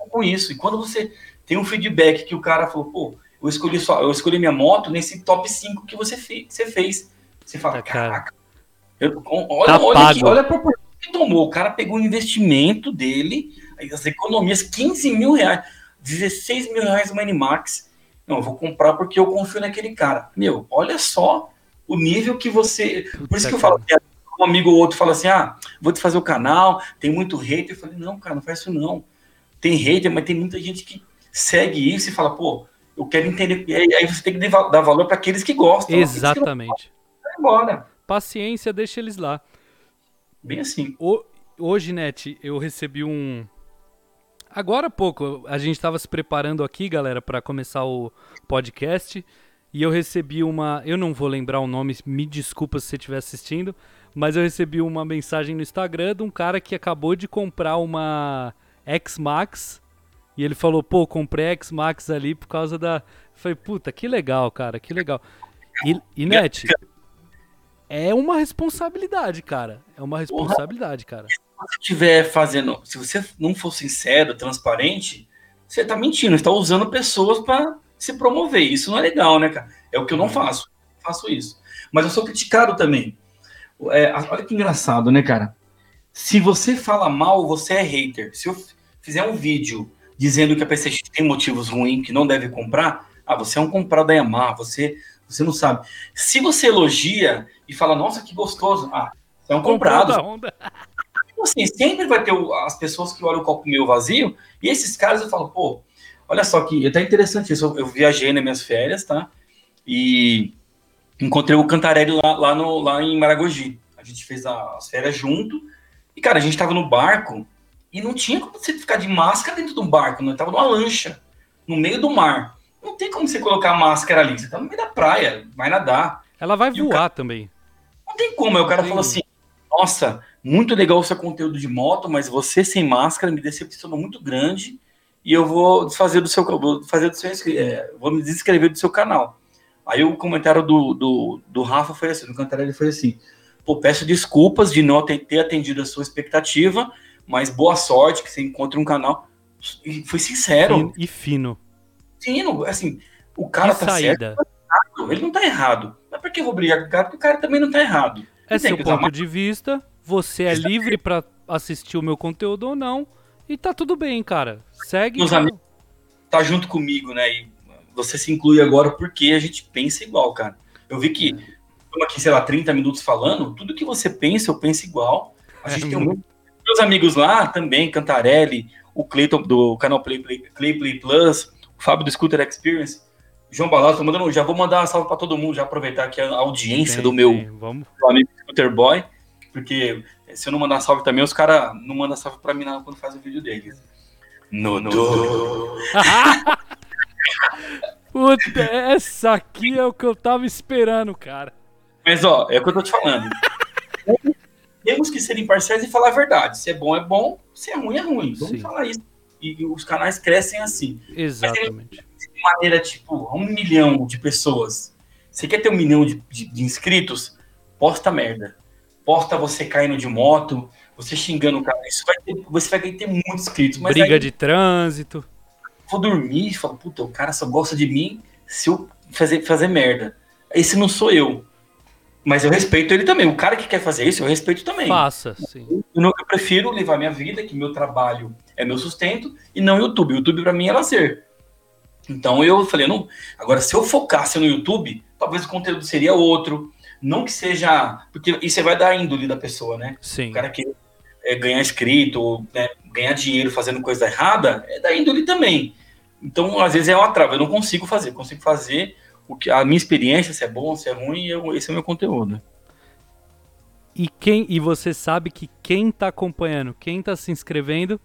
com isso. E quando você tem um feedback que o cara falou, pô, eu escolhi só, eu escolhi minha moto nesse top 5 que você, fez, você fez. Você fala, tá, caraca, eu, olha, tá olha, aqui, olha a proporção que tomou. O cara pegou o investimento dele, as economias, 15 mil reais, 16 mil reais uma Animax. Não, eu vou comprar porque eu confio naquele cara. Meu, olha só o nível que você. Puta Por isso que eu falo, um amigo ou outro fala assim: ah, vou te fazer o canal, tem muito hater. Eu falei, não, cara, não faz isso não. Tem hater, mas tem muita gente que segue isso e fala, pô, eu quero entender. E aí, você tem que dar valor para aqueles que gostam. Exatamente. Vai embora. Paciência, deixa eles lá. Bem assim. O, hoje, Net, eu recebi um. Agora há pouco, a gente estava se preparando aqui, galera, para começar o podcast. E eu recebi uma. Eu não vou lembrar o nome, me desculpa se você estiver assistindo. Mas eu recebi uma mensagem no Instagram de um cara que acabou de comprar uma X-Max e ele falou, pô, comprei a X-Max ali por causa da. Eu falei, puta, que legal, cara, que legal. E, e Net, é uma responsabilidade, cara. É uma responsabilidade, cara. Se você estiver fazendo. Se você não for sincero, transparente, você tá mentindo, está usando pessoas para se promover. Isso não é legal, né, cara? É o que eu não uhum. faço. Eu faço isso. Mas eu sou criticado também. É, olha que engraçado, né, cara? Se você fala mal, você é hater. Se eu fizer um vídeo dizendo que a PlayStation tem motivos ruins, que não deve comprar, ah, você é um comprado da Yamaha, você, você não sabe. Se você elogia e fala, nossa, que gostoso, ah, você é um comprado. Onda. Então, assim, sempre vai ter as pessoas que olham o copo meio vazio, e esses caras eu falo, pô, olha só que é até interessante isso, eu, eu viajei nas minhas férias, tá? E encontrei o Cantarelli lá, lá, no, lá em Maragogi. A gente fez as férias junto, e cara, a gente tava no barco, e não tinha como você ficar de máscara dentro de um barco, não estava numa lancha, no meio do mar. Não tem como você colocar a máscara ali, você está no meio da praia, vai nadar. Ela vai e voar cara... também. Não tem como, aí o cara falou assim: nossa, muito legal o seu conteúdo de moto, mas você sem máscara me decepcionou muito grande e eu vou desfazer do seu, vou fazer do seu, é, vou me desescrever do seu canal. Aí o comentário do, do, do Rafa foi assim, no comentário ele foi assim, pô, peço desculpas de não ter atendido a sua expectativa, mas boa sorte que você encontre um canal. E foi sincero. E, e fino. Fino, assim, o cara tá saída. certo. Ele não tá errado. Mas por que eu vou brigar com o cara? Porque o cara também não tá errado. É seu ponto de vista, você é livre para assistir o meu conteúdo ou não. E tá tudo bem, cara. Segue. Meus amigos tá junto comigo, né? E você se inclui agora porque a gente pensa igual, cara. Eu vi que, estamos aqui, sei lá, 30 minutos falando, tudo que você pensa, eu penso igual. A gente é, tem um meus amigos lá também, Cantarelli, o Cleiton do canal Play Play, Play, Play Plus, o Fábio do Scooter Experience, João Balazzo, mandando, já vou mandar uma salve para todo mundo, já aproveitar aqui a audiência do meu Vamos. amigo Scooter Boy, porque se eu não mandar salve também, os caras não mandam salve para mim não, quando faz o vídeo deles. No, no. Puta, essa aqui é o que eu tava esperando, cara. Mas ó, é o que eu tô te falando. temos que ser imparciais e falar a verdade. Se é bom, é bom. Se é ruim, é ruim. Vamos Sim. falar isso. E, e, os canais crescem assim. Exatamente. Mas, de maneira, tipo, um milhão de pessoas. Você quer ter um milhão de, de, de inscritos? Posta merda. Posta você caindo de moto, você xingando o cara. Isso vai ter, você vai ter muitos inscritos. Briga aí, de trânsito. Vou dormir e falo, puta, o cara só gosta de mim se eu fazer, fazer merda. Esse não sou eu. Mas eu respeito ele também. O cara que quer fazer isso, eu respeito também. Faça, sim. Eu, eu prefiro levar minha vida, que meu trabalho é meu sustento, e não o YouTube. O YouTube para mim é lazer. Então eu falei, não. Agora, se eu focasse no YouTube, talvez o conteúdo seria outro. Não que seja. Porque isso vai dar a índole da pessoa, né? Sim. O cara que é, ganhar inscrito, né, ganhar dinheiro fazendo coisa errada, é da índole também. Então, às vezes é uma trava. Eu não consigo fazer. consigo fazer o que a minha experiência, se é bom, se é ruim, eu, esse é o meu conteúdo. E quem e você sabe que quem está acompanhando, quem está se inscrevendo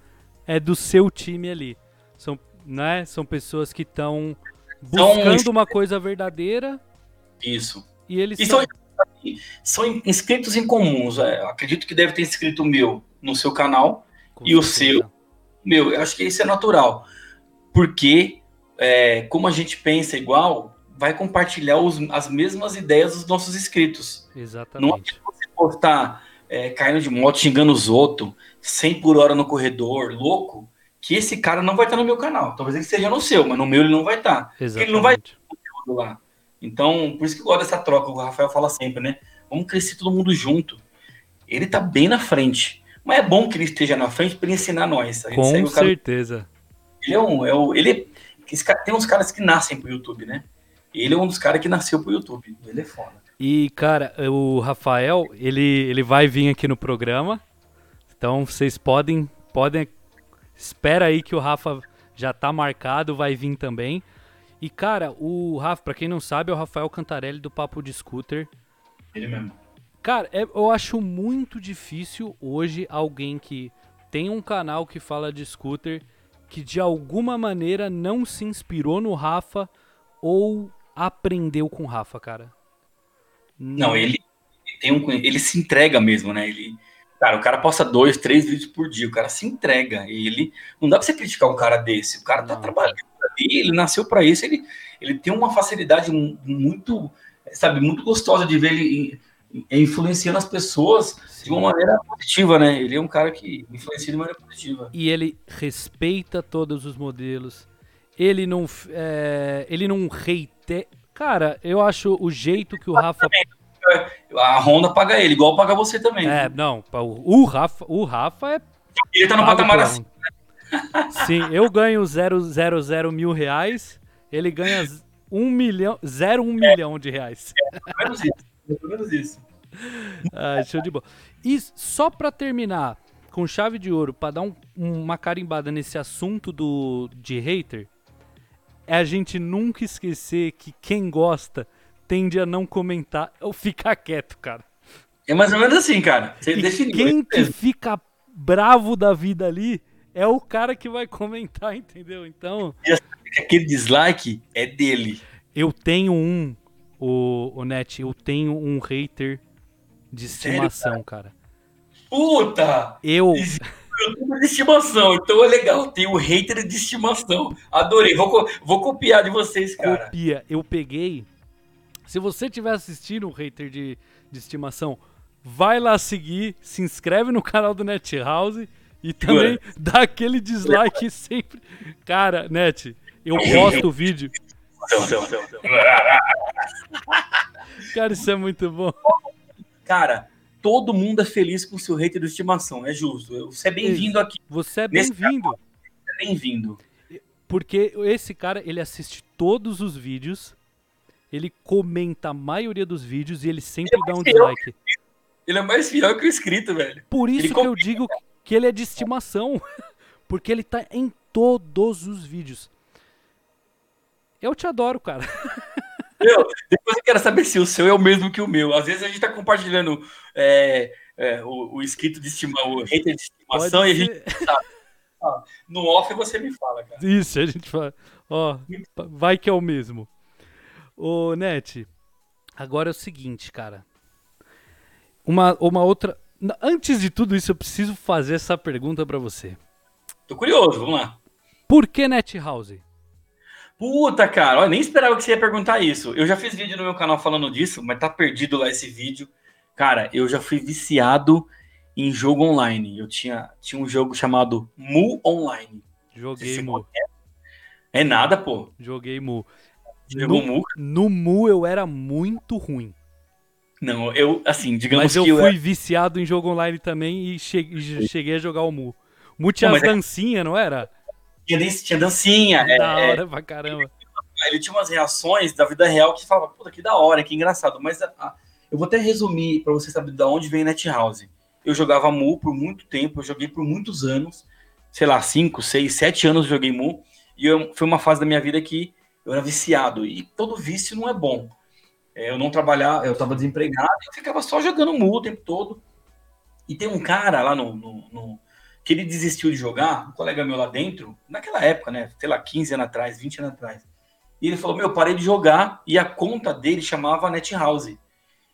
é do seu time ali. São, né, são pessoas que estão buscando então, uma coisa verdadeira. Isso. E eles e são, são inscritos em comuns. É, acredito que deve ter inscrito o meu no seu canal Com e certeza. o seu. Meu, eu acho que isso é natural. Porque, é, como a gente pensa igual, vai compartilhar os, as mesmas ideias dos nossos inscritos. Exatamente. Não é você postar é, caindo de moto, xingando os outros, 100 por hora no corredor, louco, que esse cara não vai estar no meu canal. Talvez ele esteja no seu, mas no meu ele não vai estar. Exatamente. Ele não vai ter lá. Então, por isso que eu gosto dessa troca, o Rafael fala sempre, né? Vamos crescer todo mundo junto. Ele tá bem na frente. Mas é bom que ele esteja na frente para ensinar nós. Com certeza. Ele é um. É ele é... Tem uns caras que nascem pro YouTube, né? Ele é um dos caras que nasceu pro YouTube. Ele é foda. E, cara, o Rafael, ele, ele vai vir aqui no programa. Então vocês podem. podem Espera aí que o Rafa já tá marcado, vai vir também. E, cara, o Rafa, pra quem não sabe, é o Rafael Cantarelli do Papo de Scooter. Ele mesmo. Cara, é, eu acho muito difícil hoje alguém que tem um canal que fala de scooter que de alguma maneira não se inspirou no Rafa ou aprendeu com o Rafa, cara. Não, ele, ele tem um, ele se entrega mesmo, né? Ele, cara, o cara posta dois, três vídeos por dia, o cara se entrega. Ele não dá pra você criticar um cara desse. O cara tá não. trabalhando ali, ele nasceu para isso, ele, ele tem uma facilidade muito, sabe, muito gostosa de ver ele influenciando as pessoas Sim. de uma maneira positiva, né? Ele é um cara que influencia de maneira positiva. E ele respeita todos os modelos. Ele não, é, ele não reite. Cara, eu acho o jeito que o Rafa. A Honda paga ele, igual paga você também. É, não. O Rafa, o Rafa é. Ele tá no patamar assim. Sim, eu ganho 000 mil reais, ele ganha um milhão, zero um milhão de reais. É, menos isso, menos isso. Ah, show de bola. E só pra terminar, com chave de ouro, pra dar um, uma carimbada nesse assunto do, de hater, é a gente nunca esquecer que quem gosta tende a não comentar ou ficar quieto, cara. É mais ou menos assim, cara. Você definiu. Quem que fica bravo da vida ali é o cara que vai comentar, entendeu? Então. Aquele dislike é dele. Eu tenho um, o, o Net, eu tenho um hater de estimação, Sério, cara? cara. Puta! Eu. Eu de estimação, então é legal, tem o hater de estimação. Adorei, vou, vou copiar de vocês, cara. Copia, eu peguei. Se você estiver assistindo o hater de, de estimação, vai lá seguir, se inscreve no canal do Net House e também dá aquele dislike sempre. Cara, Net, eu posto o vídeo. Cara, isso é muito bom. Cara, todo mundo é feliz com o seu hater de estimação, é justo. Você é bem-vindo aqui. Você é bem-vindo. É bem-vindo. Porque esse cara, ele assiste todos os vídeos, ele comenta a maioria dos vídeos e ele sempre ele é dá um dislike. Ele é mais fiel que o inscrito, velho. Por isso ele que eu digo que ele é de estimação. Porque ele tá em todos os vídeos. Eu te adoro, cara. Meu, depois eu quero saber se o seu é o mesmo que o meu. Às vezes a gente tá compartilhando é, é, o, o inscrito de estimação, o hater de estimação, e a gente tá, no off você me fala, cara. Isso, a gente fala. Ó, vai que é o mesmo. Ô, Net, agora é o seguinte, cara. Uma, uma outra. Antes de tudo isso, eu preciso fazer essa pergunta para você. Tô curioso, vamos lá. Por que Net House? Puta, cara, eu nem esperava que você ia perguntar isso. Eu já fiz vídeo no meu canal falando disso, mas tá perdido lá esse vídeo. Cara, eu já fui viciado em jogo online. Eu tinha, tinha um jogo chamado Mu Online. Joguei Mu. É. é nada, pô. Joguei Mu. Jogou no, Mu? No Mu eu era muito ruim. Não, eu, assim, digamos Mas eu que eu fui viciado em jogo online também e cheguei, cheguei a jogar o Mu. Mu tinha não, as dancinhas, é... não era? Tinha, tinha dancinha. É, da hora é... pra caramba. Ele tinha umas reações da vida real que falava, puta, que da hora, que engraçado. Mas a, a, eu vou até resumir para você saber de onde vem Net House. Eu jogava Mu por muito tempo, eu joguei por muitos anos, sei lá, 5, 6, 7 anos eu joguei Mu. E eu, foi uma fase da minha vida que eu era viciado. E todo vício não é bom. É, eu não trabalhava, eu estava desempregado, eu ficava só jogando mu o tempo todo. E tem um cara lá no, no, no, que ele desistiu de jogar, um colega meu lá dentro, naquela época, né? Sei lá, 15 anos atrás, 20 anos atrás. E ele falou: Meu, parei de jogar e a conta dele chamava Net House.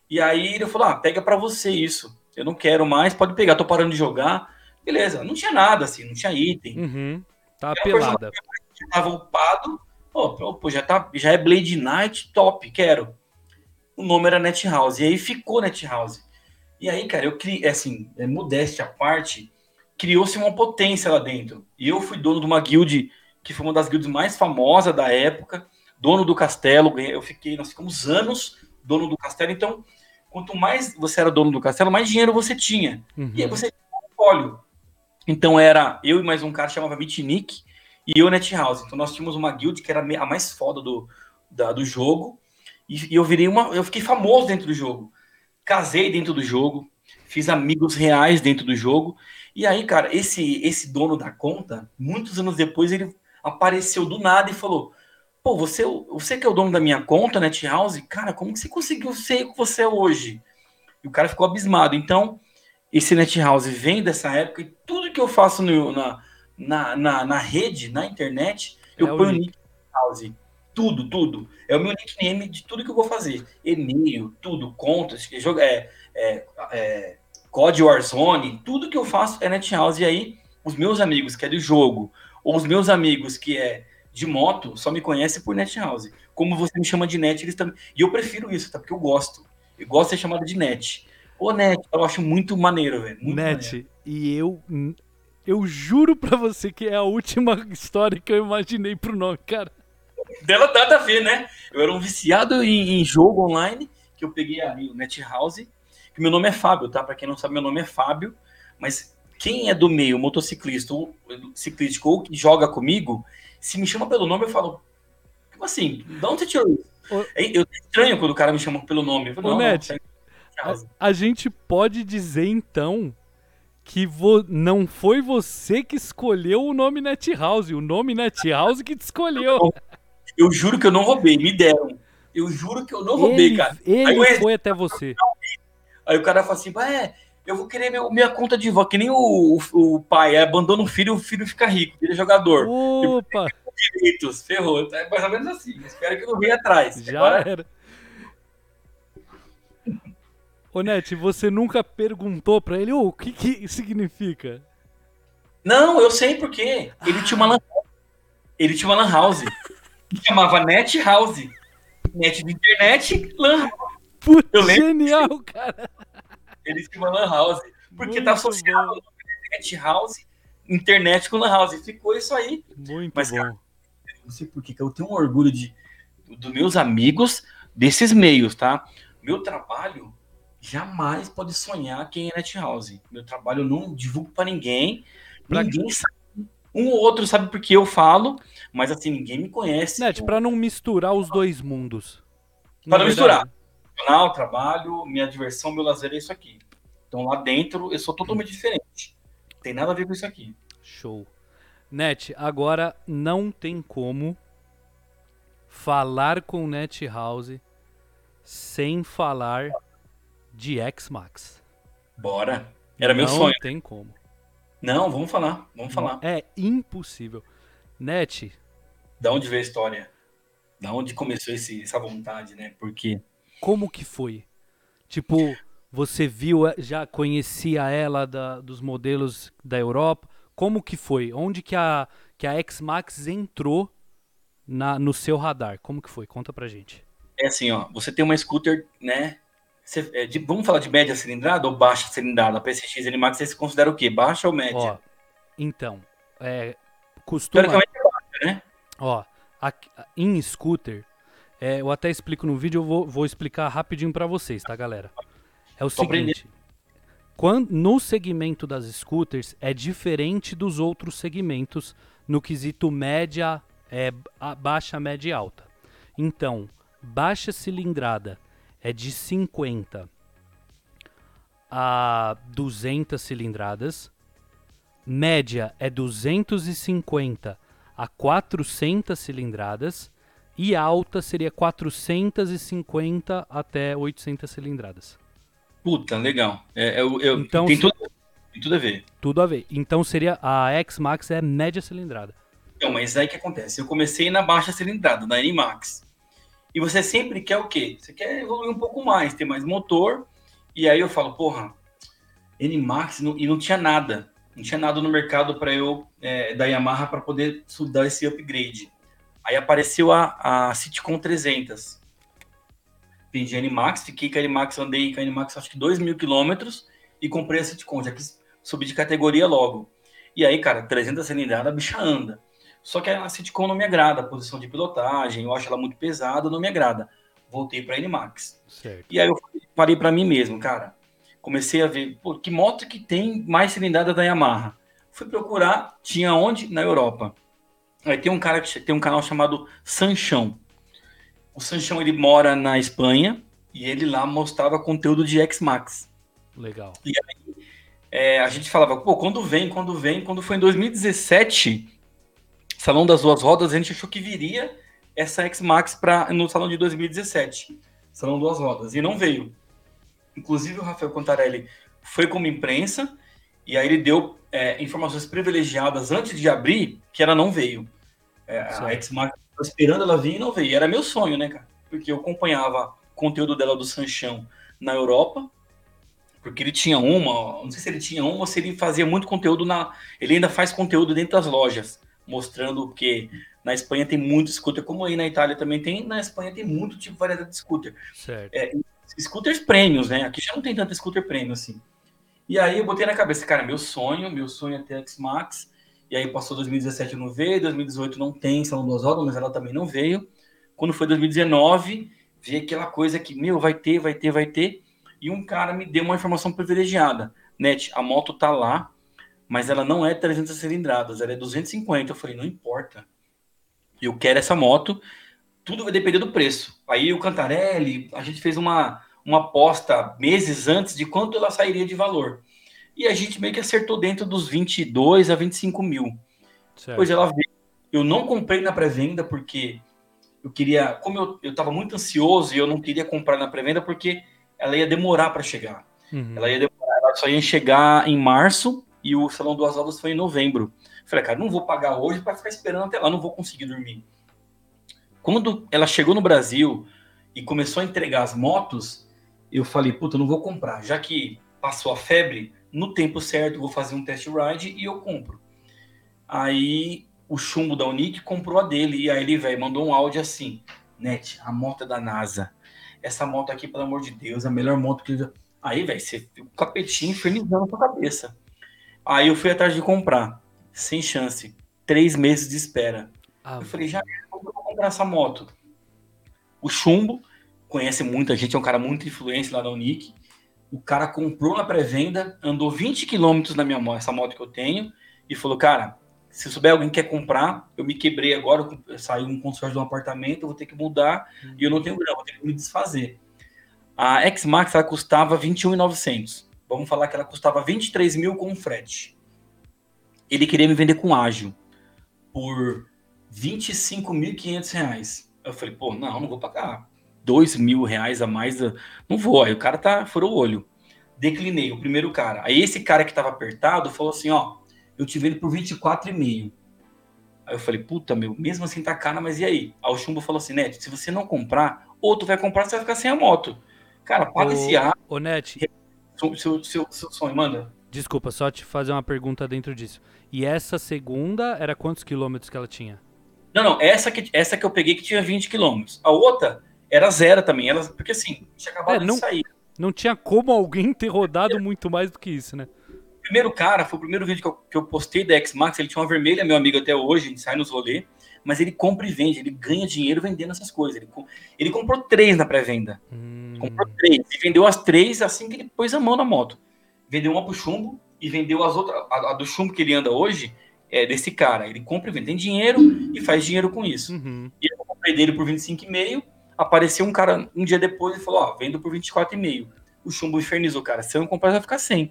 E aí ele falou: Ah, pega para você isso. Eu não quero mais, pode pegar, tô parando de jogar. Beleza, não tinha nada assim, não tinha item. Uhum. Tá pelada. Tava upado, Oh, pô, já, tá, já é Blade Knight, top, quero. O nome era Net House. E aí ficou Net House. E aí, cara, eu criei, é assim, é, modéstia à parte, criou-se uma potência lá dentro. E eu fui dono de uma guild que foi uma das guilds mais famosas da época, dono do castelo. Eu fiquei, nós ficamos anos dono do castelo. Então, quanto mais você era dono do castelo, mais dinheiro você tinha. Uhum. E aí você tinha um monopólio. Então era eu e mais um cara que chamava Mitnick e eu Net House. Então nós tínhamos uma guild que era a mais foda do, da, do jogo. E, e eu virei uma. Eu fiquei famoso dentro do jogo. Casei dentro do jogo, fiz amigos reais dentro do jogo. E aí, cara, esse esse dono da conta, muitos anos depois, ele apareceu do nada e falou: Pô, você, você que é o dono da minha conta, NetHouse, cara, como que você conseguiu ser o que você é hoje? E o cara ficou abismado. Então, esse NetHouse vem dessa época e tudo que eu faço no, na, na, na, na, rede, na internet, é eu ponho o nick NetHouse. Tudo, tudo. É o meu nickname de tudo que eu vou fazer. E-mail, tudo, contas, é, é, é, Code Warzone, tudo que eu faço é NetHouse. E aí, os meus amigos que é do jogo, ou os meus amigos que é de moto só me conhece por net house. Como você me chama de net, eles também. E eu prefiro isso, tá? Porque eu gosto. Eu gosto de ser chamado de net. Ô, net, eu acho muito maneiro, velho. Net, maneiro. e eu. Eu juro pra você que é a última história que eu imaginei pro nome, cara. Dela nada a ver, né? Eu era um viciado em, em jogo online, que eu peguei ali o Net House, que meu nome é Fábio, tá? Pra quem não sabe, meu nome é Fábio, mas quem é do meio, motociclista ou ciclístico ou que joga comigo, se me chama pelo nome, eu falo, como assim? De onde você tirou isso? O... Eu estranho quando o cara me chama pelo nome. Eu falo, Ô, Net, é a, a, gente pode dizer então que vo... não foi você que escolheu o nome Net House, o nome Net House que te escolheu. Eu juro que eu não roubei, me deram. Eu juro que eu não roubei, ele, cara. Ele Aí, foi até você. Aí o cara fala assim, é, eu vou querer meu, minha conta de volta, que nem o, o, o, pai abandona o filho o filho fica rico, vira jogador. Opa! Direitos, ferrou. É mais ou menos assim. Espero que não venha atrás. Já Agora... era. Ô, Net, você nunca perguntou pra ele oh, o que, que significa? Não, eu sei por quê. Ele ah. tinha uma lan... ele tinha uma lan house. Que chamava Net House. Net de internet, lan. Putz, genial, cara. Eles tinham lan house. Porque tá Muito tá associado bom. net house, internet com lan house. Ficou isso aí. Muito Mas, bom. Cara, não sei por que eu tenho um orgulho de dos meus amigos desses meios, tá? Meu trabalho jamais pode sonhar quem é net house. Meu trabalho eu não divulgo para ninguém. Pra ninguém que... sabe. Um ou outro sabe porque eu falo, mas assim, ninguém me conhece. Net, para não misturar os dois mundos. Para não misturar profissional, trabalho, minha diversão, meu lazer é isso aqui. Então lá dentro eu sou totalmente diferente. Tem nada a ver com isso aqui. Show. Net, agora não tem como falar com Net House sem falar de X-Max. Bora. Era meu sonho. Não tem como. Não, vamos falar. Vamos falar. É impossível. Net. Da onde veio a história? Da onde começou esse, essa vontade, né? Porque como que foi? Tipo, você viu, eh, já conhecia ela da, dos modelos da Europa? Como que foi? Onde que a, que a X-Max entrou na, no seu radar? Como que foi? Conta pra gente. É assim, ó, você tem uma scooter, né? Você, é, de, vamos falar de média cilindrada ou baixa cilindrada? A PSX N-Max, você se considera o quê? Baixa ou média? Ó, então, é, costuma... Teoricamente é baixa, né? Ó, a, em scooter, é, eu até explico no vídeo, eu vou, vou explicar rapidinho para vocês, tá, galera? É o Tô seguinte. Quando, no segmento das scooters é diferente dos outros segmentos no quesito média, é, baixa, média e alta. Então, baixa cilindrada é de 50 a 200 cilindradas, média é 250 a 400 cilindradas e alta seria 450 até 800 cilindradas. Puta, legal. É, eu, é, eu, então, tem, tudo, tem tudo a ver. Tudo a ver. Então seria a X-Max é média cilindrada. Então, mas aí que acontece? Eu comecei na baixa cilindrada, na N-Max. E você sempre quer o quê? Você quer evoluir um pouco mais, ter mais motor. E aí eu falo, porra, N-Max e não tinha nada. Não tinha nada no mercado para eu, é, da Yamaha, para poder dar esse upgrade. Aí apareceu a, a Citicon 300. Vendi a Animax, fiquei com a Animax, andei com a Animax acho que 2 mil quilômetros e comprei a Citicon, já quis subir de categoria logo. E aí, cara, 300 cilindrada, a bicha anda. Só que a Citicon não me agrada, a posição de pilotagem, eu acho ela muito pesada, não me agrada. Voltei para a Animax. Certo. E aí eu parei para mim mesmo, cara. Comecei a ver, pô, que moto que tem mais cilindrada da Yamaha? Fui procurar, tinha onde? Na Europa. Aí tem um cara que tem um canal chamado Sanchão. O Sanchão ele mora na Espanha e ele lá mostrava conteúdo de X-Max. Legal. E aí é, a gente falava, pô, quando vem, quando vem, quando foi em 2017, Salão das Duas Rodas, a gente achou que viria essa X-Max no salão de 2017, Salão Duas Rodas, e não veio. Inclusive o Rafael Contarelli foi como imprensa, e aí ele deu é, informações privilegiadas antes de abrir, que ela não veio. É, a X-Max esperando ela vir e não veio. Era meu sonho, né, cara? Porque eu acompanhava conteúdo dela do Sanchão na Europa, porque ele tinha uma, não sei se ele tinha uma ou se ele fazia muito conteúdo na. Ele ainda faz conteúdo dentro das lojas, mostrando que na Espanha tem muito scooter, como aí na Itália também tem, na Espanha tem muito tipo de variedade de scooter. Certo. É, scooters prêmios, né? Aqui já não tem tanto scooter prêmio assim. E aí eu botei na cabeça, cara, meu sonho, meu sonho é ter a X-Max. E aí passou 2017 não veio, 2018 não tem Salão duas rodas, mas ela também não veio. Quando foi 2019, vi aquela coisa que, meu, vai ter, vai ter, vai ter. E um cara me deu uma informação privilegiada. Net, a moto tá lá, mas ela não é 300 cilindradas, ela é 250. Eu falei, não importa. Eu quero essa moto, tudo vai depender do preço. Aí o Cantarelli, a gente fez uma, uma aposta meses antes de quanto ela sairia de valor. E a gente meio que acertou dentro dos 22 a 25 mil. Certo. Pois ela veio. Eu não comprei na pré-venda porque eu queria, como eu, eu tava muito ansioso e eu não queria comprar na pré-venda porque ela ia demorar para chegar. Uhum. Ela ia demorar, ela só ia chegar em março e o Salão Duas Aulas foi em novembro. falei, cara, não vou pagar hoje para ficar esperando até lá, não vou conseguir dormir. Quando ela chegou no Brasil e começou a entregar as motos, eu falei, puta, não vou comprar. Já que passou a febre, no tempo certo vou fazer um test ride e eu compro. Aí o chumbo da Unique comprou a dele. E aí ele, velho, mandou um áudio assim: Net, a moto é da NASA. Essa moto aqui, pelo amor de Deus, é a melhor moto que. Eu... Aí, velho, você o capetinho infernizando a sua cabeça. Aí eu fui atrás de comprar. Sem chance. Três meses de espera. Ah, eu falei, já vou comprar essa moto. O chumbo conhece muita gente, é um cara muito influente lá da Unique. O cara comprou na pré-venda, andou 20 quilômetros na minha moto, essa moto que eu tenho, e falou, cara, se souber alguém que quer comprar, eu me quebrei agora, saí um consórcio de um apartamento, eu vou ter que mudar, uhum. e eu não tenho grana, vou ter que me desfazer. A X-Max, ela custava 21,900. Vamos falar que ela custava 23 mil com frete. Ele queria me vender com ágil por 25.500 reais. Eu falei, pô, não, não vou pagar dois mil reais a mais, não vou. Aí o cara tá, furou o olho. Declinei, o primeiro cara. Aí esse cara que tava apertado falou assim, ó, eu te vendo por 24,5. Aí eu falei, puta, meu, mesmo assim tá cara, mas e aí? Aí o Chumbo falou assim, Net, se você não comprar, ou tu vai comprar, você vai ficar sem a moto. Cara, paga esse ar. Ô, Net. Seu, seu, seu, seu sonho, manda. Desculpa, só te fazer uma pergunta dentro disso. E essa segunda era quantos quilômetros que ela tinha? Não, não, essa que, essa que eu peguei que tinha 20 quilômetros. A outra era zero também. Ela, porque assim, tinha acabado é, não, de sair. Não tinha como alguém ter rodado é. muito mais do que isso, né? O primeiro cara, foi o primeiro vídeo que eu, que eu postei da X-Max, ele tinha uma vermelha, meu amigo até hoje, a gente sai nos rolê, mas ele compra e vende, ele ganha dinheiro vendendo essas coisas. Ele, ele comprou três na pré-venda. Hum. Comprou três. E vendeu as três assim que ele pôs a mão na moto. Vendeu uma pro chumbo e vendeu as outras. A, a do chumbo que ele anda hoje é desse cara. Ele compra e vende. Tem dinheiro e faz dinheiro com isso. Uhum. E eu comprei dele por 25,5 apareceu um cara um dia depois e falou: Ó, vendo por 24,5. O chumbo infernizou, cara. Se eu não comprar, vai ficar sem.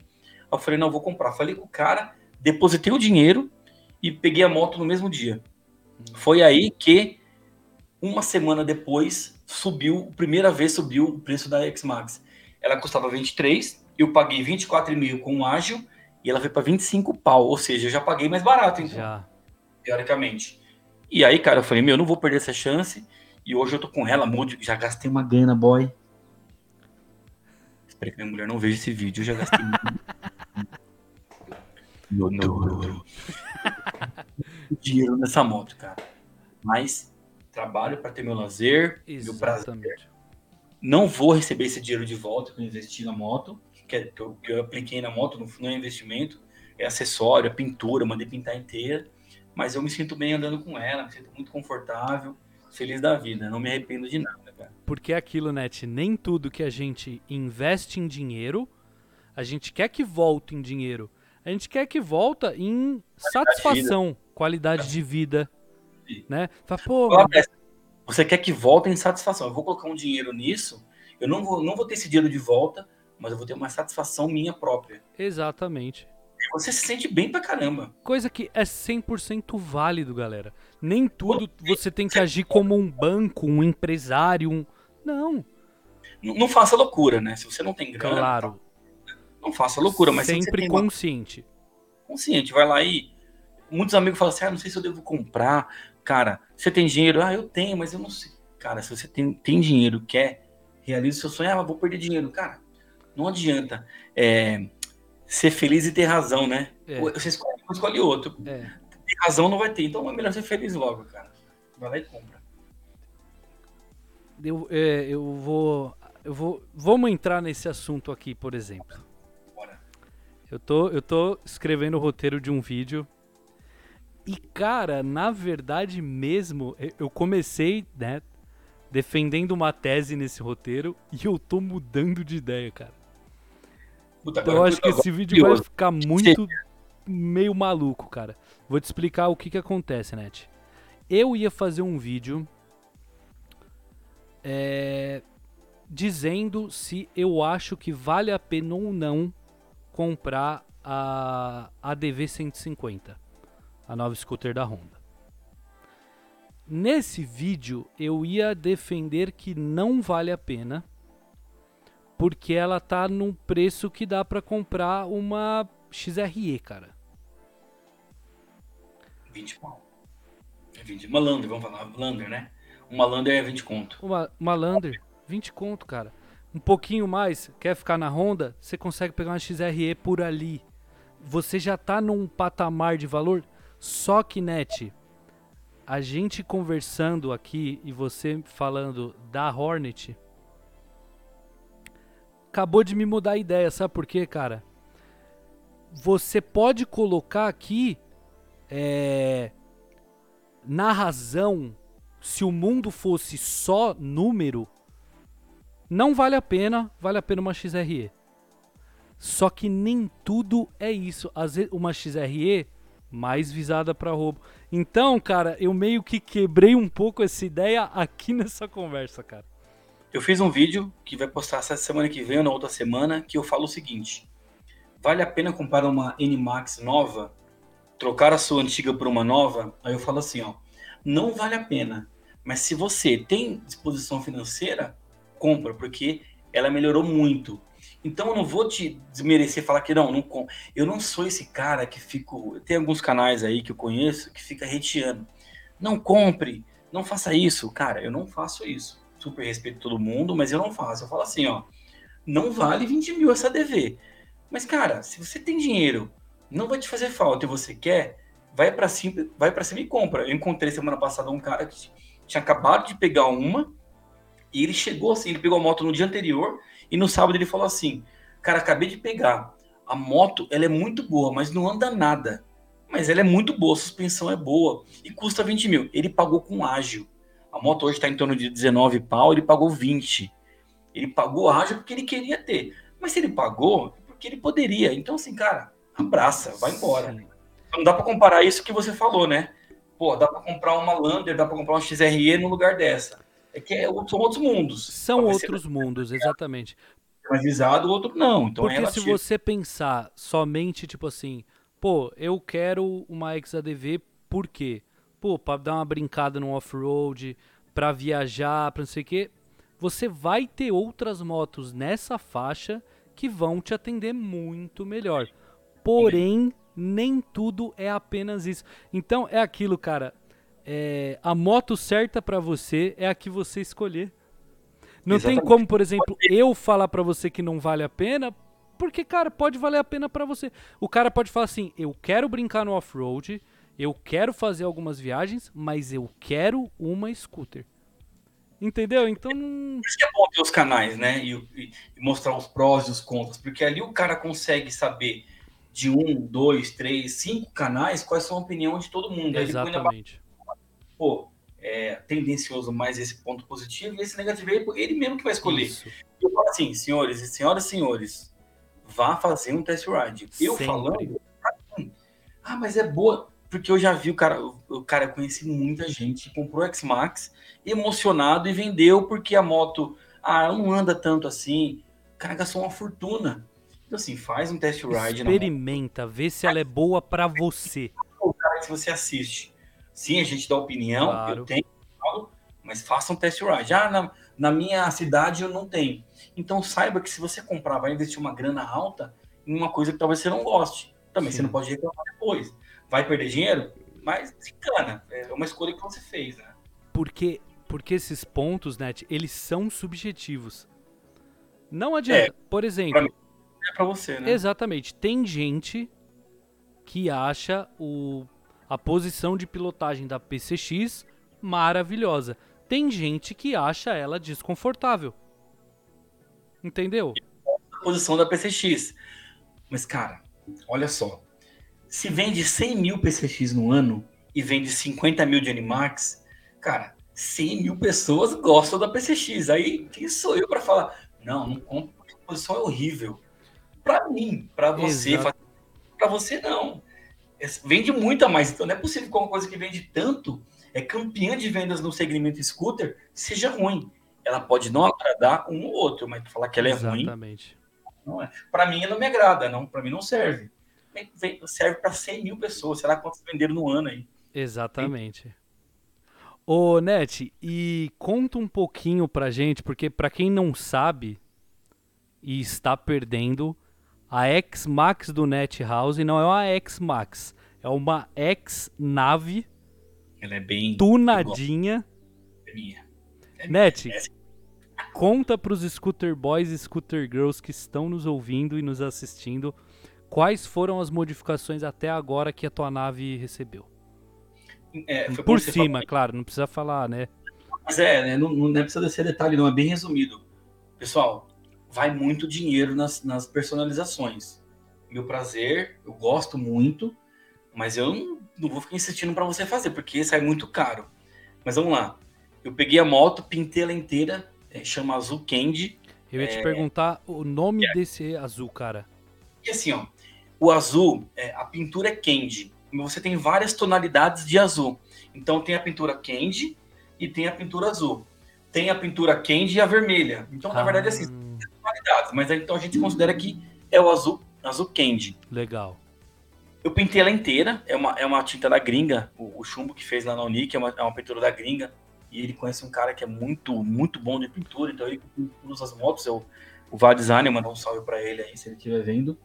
Eu falei: Não, vou comprar. Falei com o cara, depositei o dinheiro e peguei a moto no mesmo dia. Foi aí que, uma semana depois, subiu, primeira vez subiu o preço da X-Max. Ela custava 23, eu paguei 24,5 com o ágil e ela foi para 25 pau. Ou seja, eu já paguei mais barato, então. Já. Teoricamente. E aí, cara, eu falei: Meu, não vou perder essa chance e hoje eu tô com ela, muito, já gastei uma grana, boy. Espero que minha mulher não veja esse vídeo, eu já gastei muito dinheiro nessa moto, cara. Mas trabalho para ter meu lazer, Exatamente. meu prazer. Não vou receber esse dinheiro de volta que eu investi na moto, que, é, que, eu, que eu apliquei na moto, não, não é investimento, é acessório, é pintura, mandei pintar inteira. Mas eu me sinto bem andando com ela, me sinto muito confortável, feliz da vida, não me arrependo de nada, cara. Porque é aquilo, Net, nem tudo que a gente investe em dinheiro, a gente quer que volte em dinheiro. A gente quer que volta em satisfação, qualidade de vida, Sim. né? Fala, pô, Você quer que volte em satisfação. Eu vou colocar um dinheiro nisso, eu não vou, não vou ter esse dinheiro de volta, mas eu vou ter uma satisfação minha própria. exatamente. E você se sente bem pra caramba. Coisa que é 100% válido, galera. Nem tudo você tem que agir como um banco, um empresário, um... Não, Não, não faça loucura, né? Se você não tem grana, claro. não faça loucura, mas se você sempre uma consciente. consciente, vai lá e muitos amigos falam assim: "Ah, não sei se eu devo comprar". Cara, você tem dinheiro? Ah, eu tenho, mas eu não sei. Cara, se você tem, tem dinheiro, quer realiza o seu sonho, ah, vou perder dinheiro, cara. Não adianta é, ser feliz e ter razão, né? É. Você escolhe um, escolhe outro. É. Ter razão não vai ter, então é melhor ser feliz logo, cara. Vai lá e compra. Eu, é, eu vou. Eu vou. Vamos entrar nesse assunto aqui, por exemplo. Bora. Eu tô, eu tô escrevendo o roteiro de um vídeo. E, cara, na verdade mesmo, eu- eu comecei, né, defendendo uma tese nesse roteiro e eu tô mudando de ideia, cara. Puta, Então eu acho que esse vídeo vai ficar muito meio maluco, cara. Vou te explicar o que que acontece, Net. Eu ia fazer um vídeo é, dizendo se eu acho que vale a pena ou não comprar a ADV 150, a nova scooter da Honda. Nesse vídeo eu ia defender que não vale a pena porque ela tá num preço que dá pra comprar uma XRE, cara. 20 pau. É 20. Uma Lander, vamos falar. Lander, né? Uma Lander é 20 conto. Uma, uma Lander, 20 conto, cara. Um pouquinho mais, quer ficar na Honda, você consegue pegar uma XRE por ali. Você já tá num patamar de valor. Só que, Net, a gente conversando aqui e você falando da Hornet, acabou de me mudar a ideia, sabe por quê, cara? Você pode colocar aqui é, na razão, se o mundo fosse só número, não vale a pena, vale a pena uma XRE. Só que nem tudo é isso. Às vezes uma XRE mais visada para roubo. Então, cara, eu meio que quebrei um pouco essa ideia aqui nessa conversa, cara. Eu fiz um vídeo que vai postar essa semana que vem ou na outra semana que eu falo o seguinte: vale a pena comprar uma N-Max nova, trocar a sua antiga por uma nova? Aí eu falo assim, ó, não vale a pena. Mas se você tem disposição financeira, compra, porque ela melhorou muito. Então eu não vou te desmerecer falar que não, não eu não sou esse cara que fico, tem alguns canais aí que eu conheço que fica reteando. Não compre, não faça isso, cara, eu não faço isso super respeito todo mundo, mas eu não faço. Eu falo assim, ó, não vale 20 mil essa DV. Mas, cara, se você tem dinheiro, não vai te fazer falta e você quer, vai para cima, vai para cima e compra. Eu encontrei semana passada um cara que tinha acabado de pegar uma e ele chegou assim, ele pegou a moto no dia anterior e no sábado ele falou assim, cara, acabei de pegar. A moto, ela é muito boa, mas não anda nada. Mas ela é muito boa, a suspensão é boa e custa 20 mil. Ele pagou com ágil. A moto hoje está em torno de 19 pau, ele pagou 20. Ele pagou ágil porque ele queria ter. Mas se ele pagou, é porque ele poderia. Então, assim, cara, abraça, vai embora. Não dá para comparar isso que você falou, né? Pô, dá para comprar uma Lander, dá para comprar uma XRE no lugar dessa. É que é, são outros mundos. São outros mundos, exatamente. seja mais visado, o outro não. Então é Porque se relativo. você pensar somente, tipo assim, pô, eu quero uma XADV por quê? Pô, pra dar uma brincada no off-road, pra viajar, pra não sei o quê. Você vai ter outras motos nessa faixa que vão te atender muito melhor. Porém, nem tudo é apenas isso. Então, é aquilo, cara. é, a moto certa pra você é a que você escolher. Não tem Exatamente. como, por exemplo, eu falar pra você que não vale a pena, porque, cara, pode valer a pena pra você. O cara pode falar assim: eu quero brincar no off-road, Eu quero fazer algumas viagens, mas eu quero uma scooter. Entendeu? Então. Por isso que é bom ter os canais, né? E, e, e, mostrar os prós e os contras, porque ali o cara consegue saber de um, dois, três, cinco canais quais são a opinião de todo mundo. Exatamente. Pô, é tendencioso mais esse ponto positivo e esse negativo ele, ele mesmo que vai escolher. Isso. Eu falo assim, senhores e senhoras e senhores, vá fazer um test ride. Eu Sempre. falando, ah, mas é boa. Porque eu já vi o cara, o cara, eu conheci muita gente que comprou o X-Max emocionado e vendeu porque a moto, ah, não anda tanto assim. O cara gastou uma fortuna. Então, assim, faz um test ride. Experimenta, vê se ela é boa para você. O cara que você assiste. Sim, a gente dá opinião, claro. eu tenho, mas faça um test ride. Ah, na, na minha cidade eu não tenho. Então saiba que se você comprar, vai investir uma grana alta em uma coisa que talvez você não goste. Também Sim. você não pode reclamar depois vai perder dinheiro, mas desencana. É uma escolha que você fez, né? Porque, porque esses pontos, Net, eles são subjetivos. Não adianta. É, Por exemplo. Pra mim, é pra você, né? Exatamente. Tem gente que acha o, a posição de pilotagem da PCX maravilhosa. Tem gente que acha ela desconfortável. Entendeu? A posição da PCX. Mas, cara, olha só se vende 100 mil PCX no ano e vende 50 mil de Animax, cara, 100 mil pessoas gostam da PCX. Aí quem sou eu para falar? Não, não compro porque a posição é horrível. Para mim, para você, para você não. Vende muito a mais. Então não é possível que uma coisa que vende tanto, é campeã de vendas no segmento scooter, seja ruim. Ela pode não agradar um ou outro, mas falar que ela é Exatamente. ruim. Não é. Para mim, ela não me agrada, não. Para mim, não serve serve para 100 mil pessoas. Será quantos venderam no ano aí? Exatamente. Ô, Net, e conta um pouquinho pra gente, porque para quem não sabe e está perdendo, a X-Max do Net House não é uma X-Max, é uma X-Nave Ela é bem tunadinha. É minha. É Net, é... conta pros Scooter Boys e Scooter Girls que estão nos ouvindo e nos assistindo Quais foram as modificações até agora que a tua nave recebeu? É, Por cima, claro, não precisa falar, né? Mas é, né, não, não precisa descer detalhe, não, é bem resumido. Pessoal, vai muito dinheiro nas, nas personalizações. Meu prazer, eu gosto muito, mas eu não, não vou ficar insistindo para você fazer, porque sai muito caro. Mas vamos lá. Eu peguei a moto, pintei ela inteira, é, chama Azul Candy. Eu ia é... te perguntar o nome é. desse azul, cara. E assim, ó, o azul, é, a pintura é candy. Você tem várias tonalidades de azul. Então tem a pintura candy e tem a pintura azul. Tem a pintura candy e a vermelha. Então, na ah. verdade, assim, tem tonalidades. Mas então a gente considera que é o azul, azul candy. Legal. Eu pintei ela inteira. É uma, é uma tinta da gringa. O, o chumbo que fez lá na Unique é uma, é uma pintura da gringa. E ele conhece um cara que é muito, muito bom de pintura. Então ele usa as motos. Eu, o Vá Design, mandar um salve para ele aí, se ele estiver vendo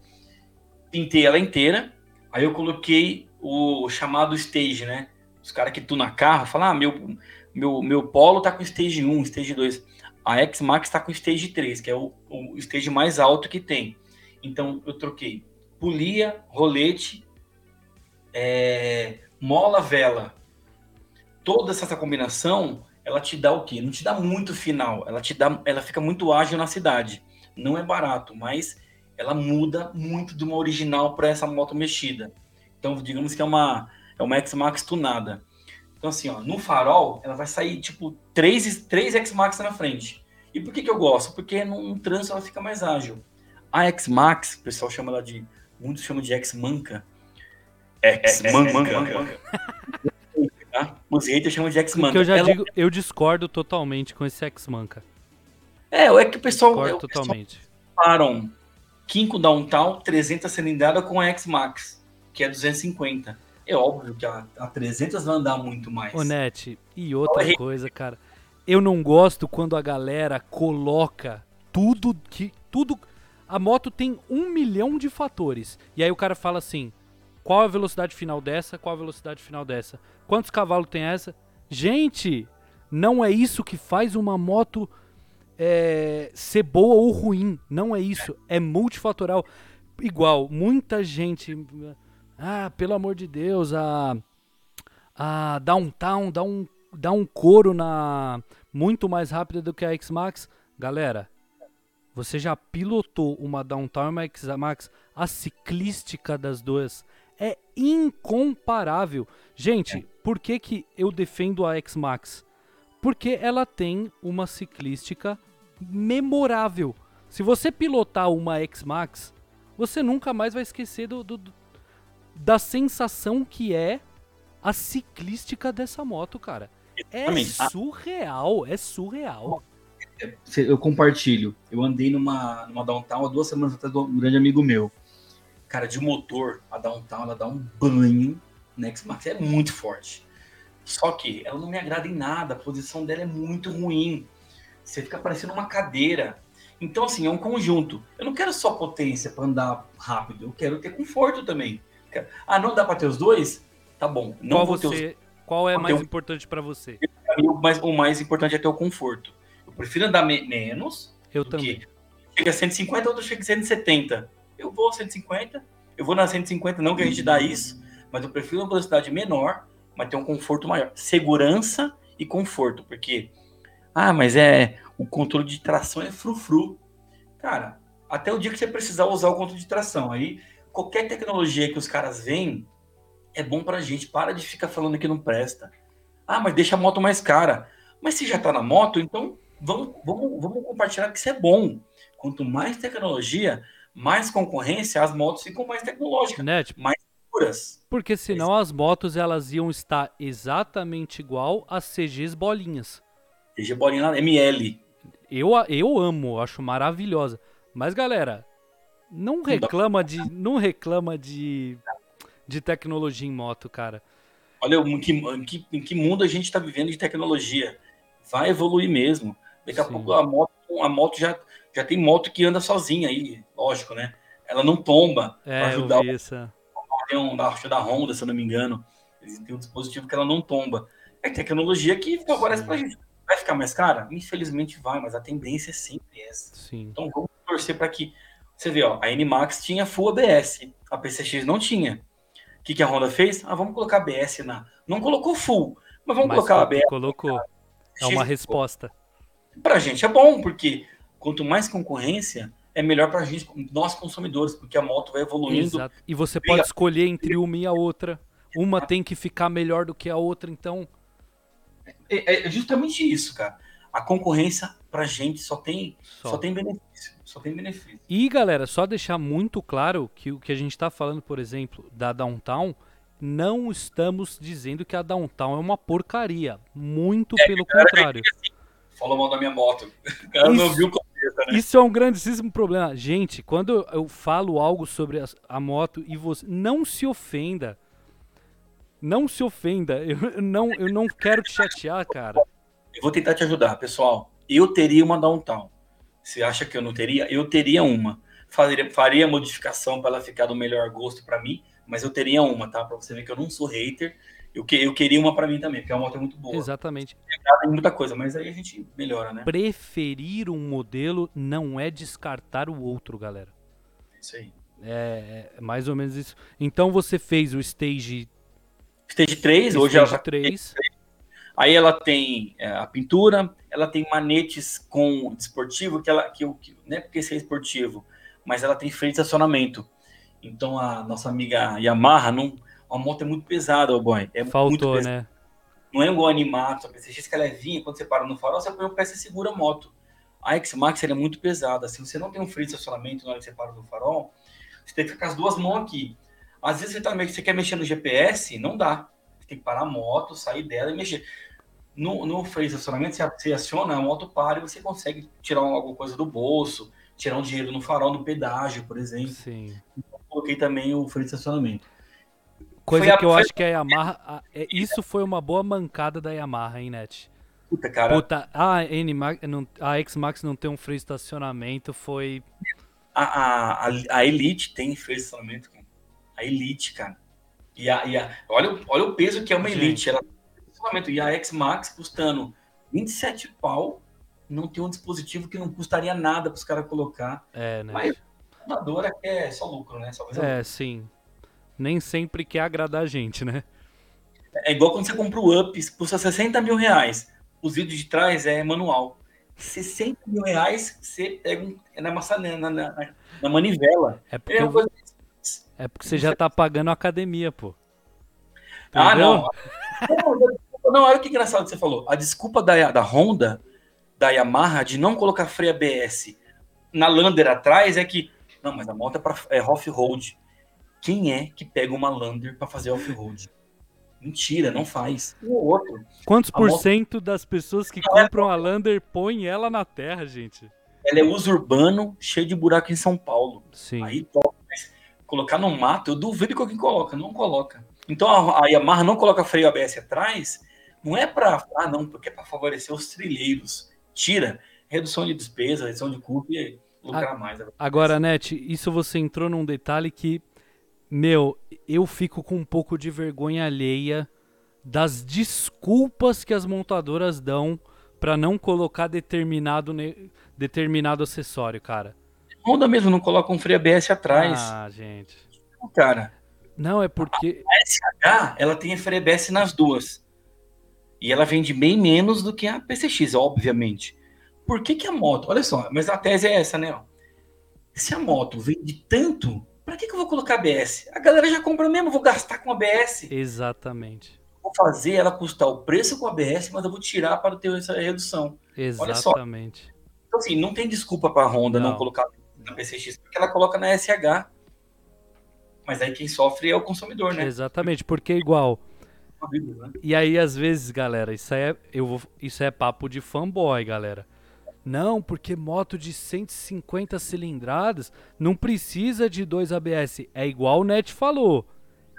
pintei ela inteira, aí eu coloquei o chamado stage, né? Os caras que tu na carro falam, ah, meu, meu, meu Polo tá com stage 1, stage 2. A X-Max tá com stage 3, que é o, o stage mais alto que tem. Então eu troquei polia, rolete, é, mola, vela. Toda essa combinação, ela te dá o quê? Não te dá muito final, ela te dá, ela fica muito ágil na cidade. Não é barato, mas ela muda muito de uma original para essa moto mexida. Então, digamos que é uma é uma X-Max tunada. Então, assim, ó, no farol, ela vai sair tipo três, três X-Max na frente. E por que, que eu gosto? Porque no, trânsito ela fica mais ágil. A X-Max, o pessoal chama ela de. Muitos chamam de X-Manca. X-Manca. Os haters chamam de X-Manca. eu já ela... digo, eu discordo totalmente com esse X-Manca. É, é que o pessoal. Discordo é, o totalmente. Param Kinko Downtown 300 cilindrada com a X-Max, que é 250. É óbvio que a, a 300 vai andar muito mais. Onete, e outra coisa, cara. Eu não gosto quando a galera coloca tudo que. Tudo. A moto tem um milhão de fatores. E aí o cara fala assim: qual a velocidade final dessa? Qual a velocidade final dessa? Quantos cavalos tem essa? Gente, não é isso que faz uma moto é, ser boa ou ruim. Não é isso. É multifatorial. Igual, muita gente. Ah, pelo amor de Deus, a, a downtown dá um, dá um couro na muito mais rápida do que a X-Max. Galera, você já pilotou uma downtown e uma X-Max? A ciclística das duas é incomparável. Gente, por que, que eu defendo a X-Max? Porque ela tem uma ciclística memorável. Se você pilotar uma X-Max, você nunca mais vai esquecer do, do, da sensação que é a ciclística dessa moto, cara. É surreal, é surreal. Eu compartilho. Eu andei numa, numa downtown há duas semanas atrás de um grande amigo meu. Cara, de motor, a downtown, ela dá um banho na X-Max. É muito forte. Só que ela não me agrada em nada. A posição dela é muito ruim. Você fica parecendo uma cadeira. Então, assim, é um conjunto. Eu não quero só potência para andar rápido, eu quero ter conforto também. Ah, não dá para ter os dois? Tá bom. Não qual, você, os... qual é mais importante para você? O mais, o mais importante é ter o conforto. Eu prefiro andar me menos. Eu também. Chega a 150, outro chega a 170. Eu vou a 150, eu vou na 150, não que a gente dá isso, mas eu prefiro uma velocidade menor, mas ter um conforto maior. Segurança e conforto, porque. Ah, mas é o controle de tração é frufru. Cara, até o dia que você precisar usar o controle de tração. Aí, qualquer tecnologia que os caras veem é bom pra gente. Para de ficar falando que não presta. Ah, mas deixa a moto mais cara. Mas se já tá na moto, então vamos, vamos, vamos compartilhar que isso é bom. Quanto mais tecnologia, mais concorrência, as motos ficam mais tecnológicas, né? tipo, mais seguras. Porque senão as motos elas iam estar exatamente igual às CGs bolinhas. CG bolinha ML. Eu, eu amo, acho maravilhosa. Mas, galera, não reclama de. Não reclama de. De tecnologia em moto, cara. Olha em que, em que, em que mundo a gente está vivendo de tecnologia. Vai evoluir mesmo. Daqui a Sim. pouco a moto, a moto já, já tem moto que anda sozinha aí, lógico, né? Ela não tomba. É, ajudar eu vi isso. Tem um da, da Honda, se eu não me engano. Eles têm um dispositivo que ela não tomba. É tecnologia que favorece pra gente. Vai ficar mais cara? Infelizmente vai, mas a tendência é sempre essa. Sim. Então vamos torcer para que. Você vê, ó, a NMAX tinha Full ABS, a PCX não tinha. O que, que a Honda fez? Ah, vamos colocar ABS na. Não colocou Full, mas vamos mas colocar ABS. Colocou. É uma resposta. Pra gente é bom, porque quanto mais concorrência, é melhor pra gente, nós consumidores, porque a moto vai evoluindo. Exato. E você pode escolher entre uma e a outra. Uma tem que ficar melhor do que a outra, então é, é justamente isso, cara. A concorrência pra gente só tem, só. só tem benefício. Só tem benefício. E, galera, só deixar muito claro que o que a gente tá falando, por exemplo, da Downtown, não estamos dizendo que a Downtown é uma porcaria. Muito é, pelo contrário. Assim, Fala mal da minha moto. O cara isso, não viu né? Isso é um grandíssimo problema. Gente, quando eu falo algo sobre a, a moto e você. Não se ofenda. Não se ofenda, eu não, eu não quero te chatear, cara. Eu vou tentar te ajudar, pessoal. Eu teria uma downtown. Você acha que eu não teria? Eu teria uma. Faria, faria modificação para ela ficar do melhor gosto para mim, mas eu teria uma, tá? Para você ver que eu não sou hater. Eu, que, eu queria uma para mim também, porque a moto é muito boa. Exatamente. Tem muita coisa, mas aí a gente melhora, né? Preferir um modelo não é descartar o outro, galera. Isso aí. É, é mais ou menos isso. Então você fez o stage Stage 3, hoje ela 3. Tá Aí ela tem é, a pintura, ela tem manetes com desportivo, que ela que, que não é porque é esportivo, mas ela tem freio de estacionamento. Então a nossa amiga Yamaha não, a moto é muito pesada, o boy. É Faltou, muito né? Não é igual animado, a PCX que ela é vinha, quando você para no farol, você põe o pé e segura a moto. A X-Max é muito pesada. Se você não tem um freio de estacionamento na hora que você para no farol, você tem que ficar com as duas mãos aqui. Às vezes você, tá, você quer mexer no GPS, não dá. Você tem que parar a moto, sair dela e mexer. No, no freio de estacionamento, você, você aciona, a moto para e você consegue tirar alguma coisa do bolso, tirar um dinheiro no farol, no pedágio, por exemplo. Sim. Então, coloquei também o freio de estacionamento. Coisa que eu acho que a Yamaha. A, é, isso foi uma boa mancada da Yamaha, hein, Net? Puta, cara. Puta, a, N a X-Max não ter um freio de estacionamento foi. A, a, a Elite tem freio de estacionamento, a Elite, cara. E a, e a, olha, olha o peso que é uma Elite. Ela, e a X-Max custando 27 pau, não tem um dispositivo que não custaria nada para os caras colocar. É, né? Mas a fundadora quer só lucro, né? Só é, lucro. sim. Nem sempre quer agradar a gente, né? É igual quando você compra o Up, custa 60 mil reais. Os vídeos de trás é manual. 60 mil reais, você pega um, é na, maçaneta, na, na, na, manivela. É porque, é. É porque você já tá pagando a academia, pô. Ah, não. não. olha que engraçado que você falou. A desculpa da, da Honda, da Yamaha, de não colocar freio ABS na Lander atrás é que. Não, mas a moto é para é, off-road. Quem é que pega uma Lander para fazer off-road? Mentira, não faz. O outro. Quantos por moto... cento das pessoas que compram a Lander põem ela na terra, gente? Ela é uso urbano, cheio de buraco em São Paulo. Sim. Aí top. Colocar no mato, eu duvido que alguém coloca, não coloca. Então a, a Yamaha não coloca freio ABS atrás, não é para. Ah, não, porque é para favorecer os trilheiros. Tira. Redução de despesa, redução de custo e lucrar mais. Agora, Net, isso você entrou num detalhe que meu, eu fico com um pouco de vergonha alheia das desculpas que as montadoras dão para não colocar determinado, determinado acessório, cara. Honda mesmo não coloca um freio ABS atrás. Ah, gente. Cara. Não, é porque. A SH, ela tem freio ABS nas duas. E ela vende bem menos do que a PCX, obviamente. Por que, que a moto. Olha só, mas a tese é essa, né? Se a moto vende tanto, Pra que, que eu vou colocar ABS? A galera já compra mesmo, vou gastar com ABS. Exatamente. Vou fazer ela custar o preço com ABS, mas eu vou tirar para ter essa redução. Exatamente. Então, assim, não tem desculpa para a Honda não. não colocar na PCX, porque ela coloca na SH. Mas aí quem sofre é o consumidor, né? Exatamente, porque é igual. Né? E aí, às vezes, galera, isso é, eu vou, isso é papo de fanboy, galera. Não, porque moto de 150 cilindradas não precisa de dois ABS. É igual o Net falou.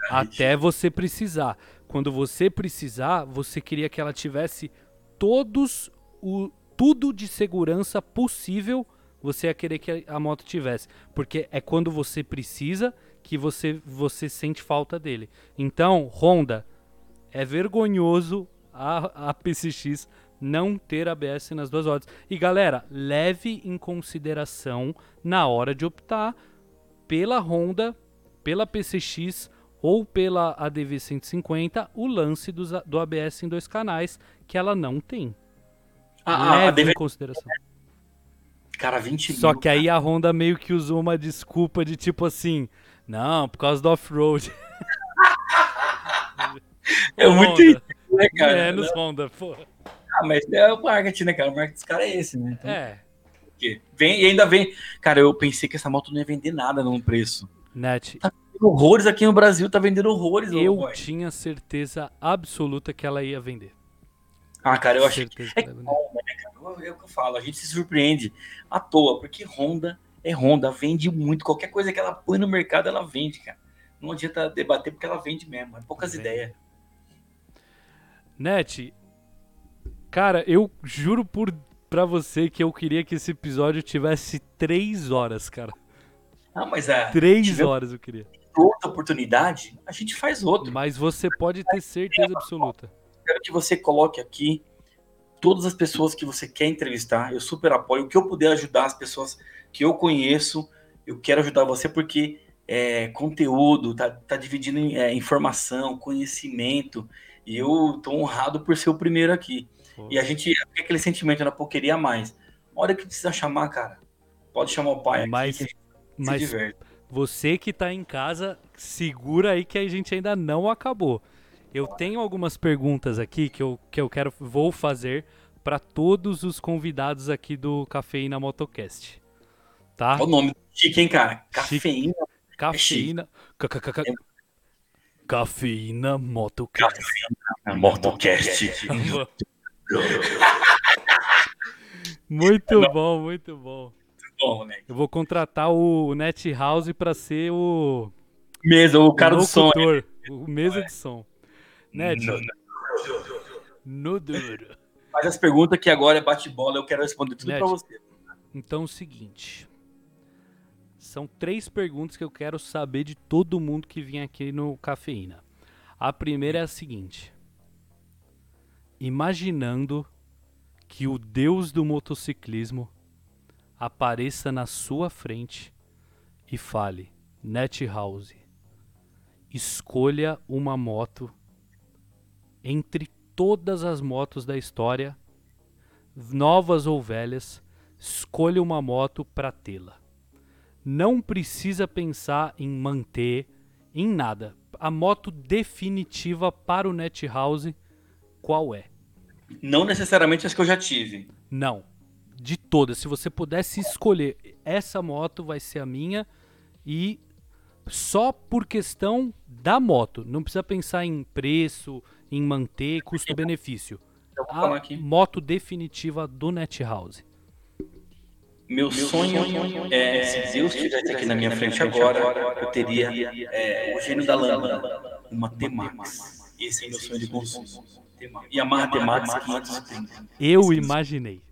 Até você precisar. Quando você precisar, você queria que ela tivesse todos o tudo de segurança possível. Você ia querer que a moto tivesse, porque é quando você precisa que você você sente falta dele. Então, Honda, é vergonhoso a, a PCX não ter ABS nas duas rodas. E galera, leve em consideração na hora de optar pela Honda, pela PCX ou pela ADV 150 o lance do, do ABS em dois canais que ela não tem. Ah, leve ADV... em consideração. Cara, 20 Só mil, que aí a Honda meio que usou uma desculpa de tipo assim, não, por causa do off-road. é muito isso, né, cara? É, nos Honda, porra. Ah, mas é o marketing, né, cara? O marketing dos caras é esse, né? Então, é. Vem, e ainda vem. Cara, eu pensei que essa moto não ia vender nada no preço. Net. Tá vendendo horrores aqui no Brasil, tá vendendo horrores. Eu tinha certeza absoluta que ela ia vender. Ah, cara, eu achei. É que Honda, né, cara? É o que eu falo, a gente se surpreende à toa, porque Honda é Honda, vende muito. Qualquer coisa que ela põe no mercado, ela vende, cara. Não adianta debater porque ela vende mesmo, é poucas ideias. Net, Cara, eu juro por pra você que eu queria que esse episódio tivesse três horas, cara. Ah, mas é. Três horas eu queria. Outra oportunidade, a gente faz outro. Mas você pode ter certeza absoluta. Quero que você coloque aqui todas as pessoas que você quer entrevistar. Eu super apoio. O que eu puder ajudar as pessoas que eu conheço, eu quero ajudar você porque é, conteúdo, tá, tá dividindo é, informação, conhecimento. E eu tô honrado por ser o primeiro aqui. E a gente fica aquele sentimento, na pô, queria mais. Uma hora que precisa chamar, cara, pode chamar o pai mas, aqui, mas você que tá em casa, segura aí que a gente ainda não acabou. Eu tenho algumas perguntas aqui que eu, que eu quero vou fazer para todos os convidados aqui do Cafeína Motocast. Tá? Olha o nome chique, hein, cara? Cafeína. Cafeína. É Cafeína Motocast. Cafeína Motocast. muito bom, muito bom. bom, né? Eu vou contratar o Net House para ser o. Mesa, o cara do som. O mesa de som. Net. No, no duro. Faz as perguntas que agora é bate-bola, eu quero responder tudo para você. Então é o seguinte. São três perguntas que eu quero saber de todo mundo que vem aqui no Cafeína. A primeira é a seguinte: imaginando que o deus do motociclismo apareça na sua frente e fale: Net House, escolha uma moto entre todas as motos da história, novas ou velhas, escolha uma moto para tê-la. Não precisa pensar em manter, em nada. A moto definitiva para o Net House, qual é? Não necessariamente as que eu já tive. Não. De todas. Se você pudesse escolher, essa moto vai ser a minha e só por questão da moto. Não precisa pensar em preço, em manter, custo-benefício. A moto definitiva do Net House. Meu, Meu sonho, sonho é, é, se Deus estivesse aqui na minha frente agora, eu teria é, o gênio da lâmpada, uma T-Max. Esse é meu sonho de consumo. Yamaha T-Max 530. Eu imaginei.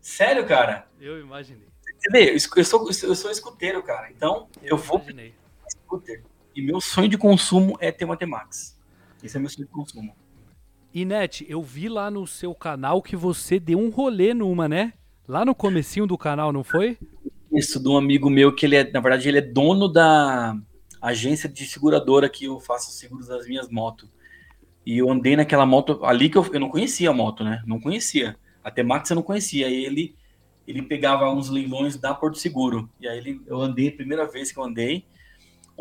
Sério, cara? Eu imaginei. Entendeu? Eu sou, eu sou escuteiro, cara. Então, eu, eu vou scooter. E meu sonho de consumo é ter uma T-Max. Esse é meu sonho de consumo. Inete, eu vi lá no seu canal que você deu um rolê numa, né? Lá no comecinho do canal, não foi? Isso, de um amigo meu que ele é, na verdade, ele é dono da agência de seguradora que eu faço seguros das minhas motos. E eu andei naquela moto ali que eu, eu não conhecia a moto, né? Não conhecia. A T-Max eu não conhecia. Aí ele ele pegava uns leilões da Porto Seguro. E aí ele, eu andei, a primeira vez que eu andei,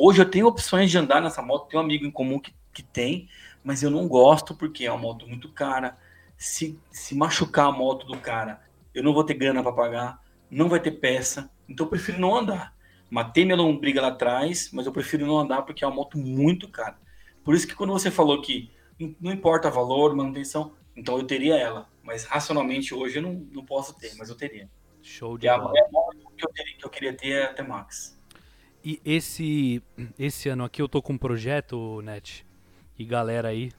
Hoje eu tenho opções de andar nessa moto, tenho um amigo em comum que, que tem, mas eu não gosto porque é uma moto muito cara. Se, se machucar a moto do cara, eu não vou ter grana para pagar, não vai ter peça, então eu prefiro não andar. Matei minha lombriga lá atrás, mas eu prefiro não andar porque é uma moto muito cara. Por isso que quando você falou que não importa valor, manutenção, então eu teria ela. Mas racionalmente hoje eu não, não posso ter, mas eu teria. Show de bola. É a moto que eu, teria, que eu queria ter é a T-Max. E esse, esse ano aqui eu tô com um projeto, Net, e galera aí,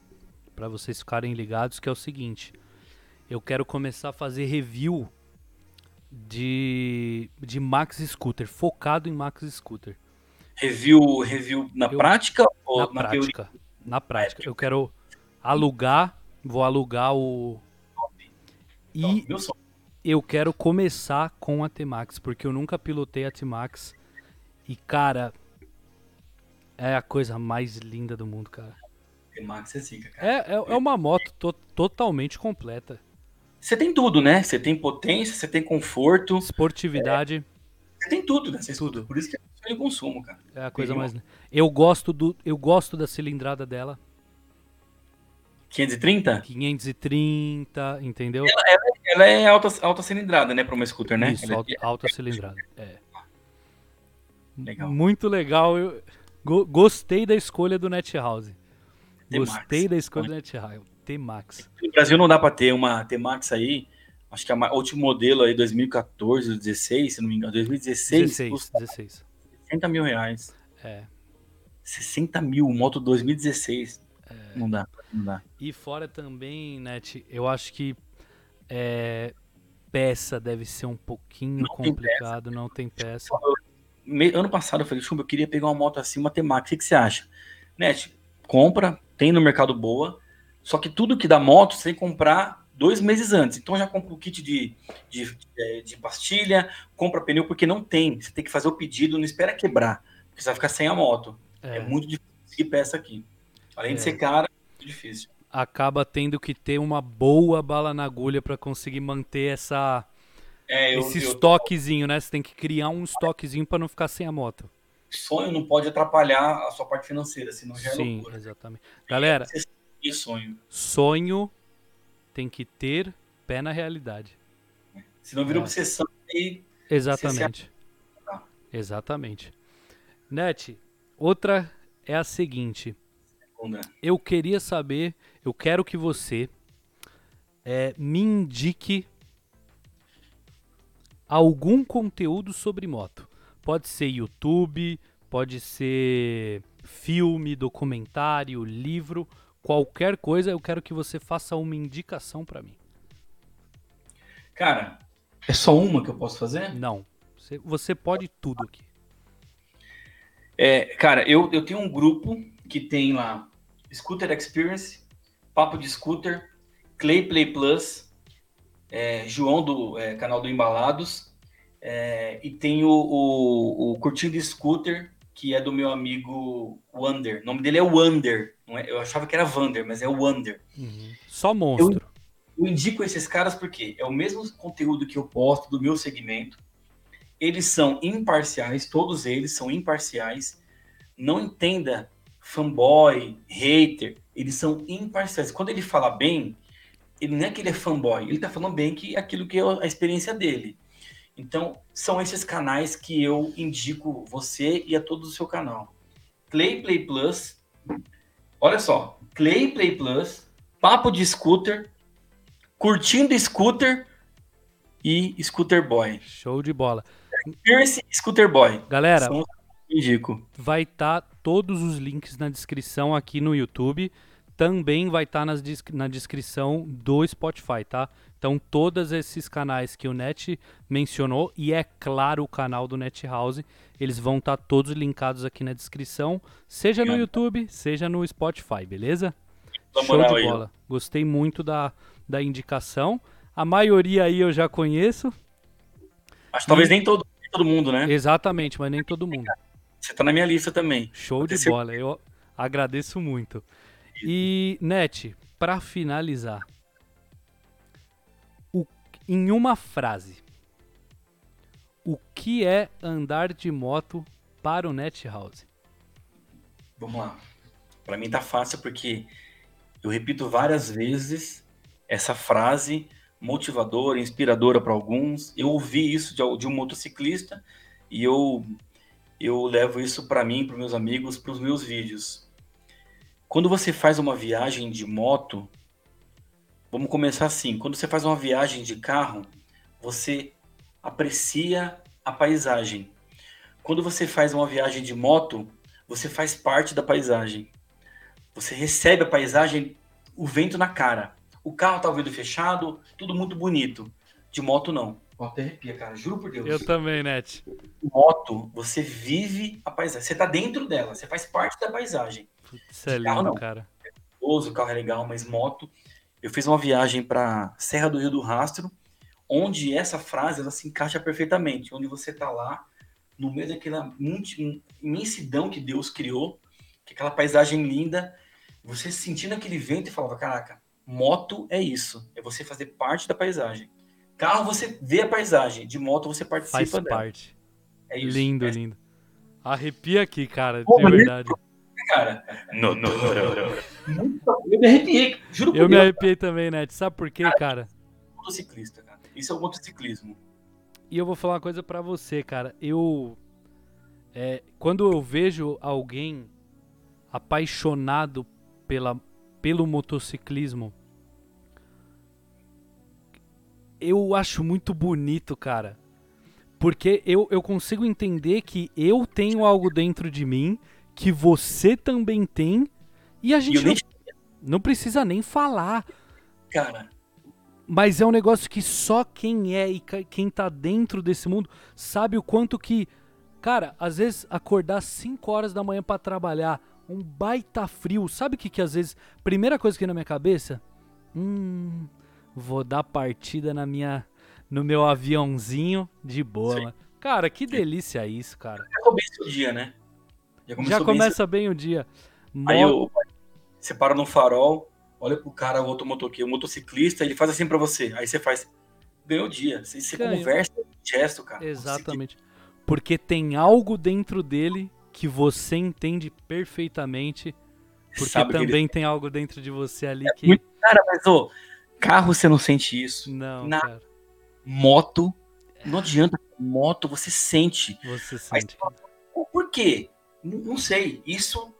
para vocês ficarem ligados, que é o seguinte. Eu quero começar a fazer review de, de Max Scooter, focado em Max Scooter. Review, review na eu, prática ou na, na prática? Teoria? Na prática. Eu quero alugar, vou alugar o. E eu quero começar com a T-Max, porque eu nunca pilotei a T-Max e, cara, é a coisa mais linda do mundo, cara. Max é zica, cara. É, é, é uma moto to totalmente completa. Você tem tudo, né? Você tem potência, você tem conforto. Esportividade. É, você tem tudo, né? Tudo. Por isso que é de consumo, cara. É a coisa tem mais. Eu gosto, do, eu gosto da cilindrada dela. 530? 530, entendeu? Ela, ela, ela é alta, alta cilindrada, né? Para uma scooter, né? Isso, alta, é... alta cilindrada. É. Legal. Muito legal. Eu go gostei da escolha do NetHouse. Gostei da escolha do NetHouse. T-Max. No Brasil não dá para ter uma T-Max aí. Acho que a último modelo aí, 2014, 16, se não me engano, 2016. 16, 16. 60 mil reais. É. 60 mil, moto 2016. É. Não dá, não dá. E fora também, Net, eu acho que é, peça deve ser um pouquinho não complicado, tem não tem peça. Ano passado eu falei, Chumbo, eu queria pegar uma moto assim, uma T-Max, o que, que você acha? Net, compra, tem no mercado boa, só que tudo que dá moto você tem que comprar dois meses antes. Então já compra o kit de, de, de, é, de pastilha, compra pneu, porque não tem. Você tem que fazer o pedido, não espera quebrar, porque você vai ficar sem a moto. É, é muito difícil conseguir peça aqui. Além é. de ser cara, é muito difícil. Acaba tendo que ter uma boa bala na agulha para conseguir manter essa é, eu, esse eu, estoquezinho, né? Você tem que criar um estoquezinho para não ficar sem a moto. Sonho não pode atrapalhar a sua parte financeira, senão já é Sim, loucura. exatamente. Galera, e sonho. Sonho tem que ter pé na realidade. Se não vira é. obsessão e Exatamente. Tá. Exatamente. Net, outra é a seguinte. Segunda. Eu queria saber, eu quero que você é, me indique algum conteúdo sobre moto. Pode ser YouTube, pode ser filme, documentário, livro, qualquer coisa, eu quero que você faça uma indicação para mim. Cara, é só uma que eu posso fazer? Não. Você, você pode tudo aqui. É, cara, eu, eu tenho um grupo que tem lá Scooter Experience, Papo de Scooter, Clay Play Plus, é, João do é, canal do Embalados, é, e tem o, o, o Curtindo Scooter, que é do meu amigo Wander. O nome dele é Wander, É, eu achava que era Wander, mas é Wander. Uhum. Só monstro. Eu, eu indico esses caras porque é o mesmo conteúdo que eu posto do meu segmento. Eles são imparciais, todos eles são imparciais. Não entenda fanboy, hater, eles são imparciais. Quando ele fala bem, ele não é que ele é fanboy, ele tá falando bem que aquilo que é a experiência dele. Então, são esses canais que eu indico você e a todo o seu canal. Clay Play Plus, olha só, Clay Play Plus, Papo de Scooter, Curtindo Scooter e Scooter Boy. Show de bola. Pierce Scooter Boy. Galera, São indico. Vai estar tá todos os links na descrição aqui no YouTube. Também vai estar tá na descrição do Spotify, tá? Então, todos esses canais que o Net mencionou, e é claro o canal do Net House, eles vão estar tá todos linkados aqui na descrição, seja no YouTube, seja no Spotify, beleza? Show de bola. Gostei muito da, da indicação. A maioria aí eu já conheço. Acho que talvez nem todo, nem todo mundo, né? Exatamente, mas nem todo mundo. Você tá na minha lista também. Show de bola, eu agradeço muito. E, Net, para finalizar, em uma frase, o que é andar de moto para o Net House? Vamos lá. Para mim tá fácil porque eu repito várias vezes essa frase motivadora, inspiradora para alguns. Eu ouvi isso de, de um motociclista e eu eu levo isso para mim, para meus amigos, para os meus vídeos. Quando você faz uma viagem de moto, vamos começar assim. Quando você faz uma viagem de carro, você aprecia a paisagem. Quando você faz uma viagem de moto, você faz parte da paisagem. Você recebe a paisagem, o vento na cara. O carro tá o vidro fechado, tudo muito bonito. De moto não. Até arrepia, cara. Juro por Deus. Eu também, Net. Moto, você vive a paisagem. Você tá dentro dela, você faz parte da paisagem. Isso é lindo, carro, não. cara. o carro é legal, mas moto. Eu fiz uma viagem para Serra do Rio do Rastro, onde essa frase ela se encaixa perfeitamente. Onde você tá lá, no meio daquela imensidão que Deus criou, que aquela paisagem linda, você sentindo aquele vento e falava: Caraca, moto é isso. É você fazer parte da paisagem. Carro você vê a paisagem, de moto você participa Faz dela. parte. É isso. Lindo, é. lindo. Arrepia aqui, cara, Pô, de verdade. Cara, no, no, no, eu me arrepiei, juro por Eu Deus, me arrepiei cara. também, Net. Sabe por quê, cara? cara? Motociclista, cara. Isso é o motociclismo. E eu vou falar uma coisa para você, cara. Eu. É, quando eu vejo alguém apaixonado pela, pelo motociclismo, eu acho muito bonito, cara. Porque eu, eu consigo entender que eu tenho algo dentro de mim, que você também tem, e a gente não, não precisa nem falar. Cara. Mas é um negócio que só quem é e quem tá dentro desse mundo sabe o quanto que. Cara, às vezes acordar 5 horas da manhã para trabalhar, um baita frio, sabe o que que às vezes. Primeira coisa que vem na minha cabeça? Hum, Vou dar partida na minha, no meu aviãozinho de boa. Cara, que delícia isso, cara. Já começa o dia, né? Já, Já começa bem, bem, o dia. Aí eu, você para no farol, olha pro cara, o outro motoqueiro, o motociclista, ele faz assim para você. Aí você faz, ganhou o dia. Você, você conversa, gesto, cara. Exatamente. Porque tem algo dentro dele que você entende perfeitamente. Porque Sabe também ele... tem algo dentro de você ali é que. Muito... Cara, mas ô, Carro você não sente isso. Não, Na cara. moto, não adianta. Moto você sente. Você sente. Mas, por quê? Não sei. Isso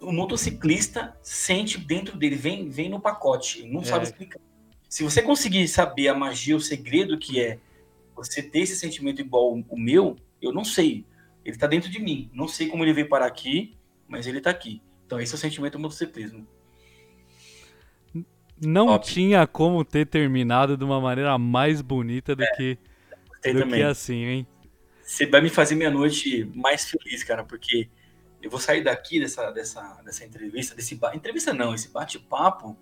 o motociclista sente dentro dele, vem, vem no pacote, não é. sabe explicar. Se você conseguir saber a magia, o segredo que é você ter esse sentimento igual o meu, eu não sei. Ele tá dentro de mim. Não sei como ele veio parar aqui, mas ele tá aqui. Então esse é o sentimento do motociclismo não Óbvio. tinha como ter terminado de uma maneira mais bonita do, é, que, do que assim, hein? Você vai me fazer minha noite mais feliz, cara, porque eu vou sair daqui dessa, dessa, dessa entrevista, desse entrevista não, esse bate-papo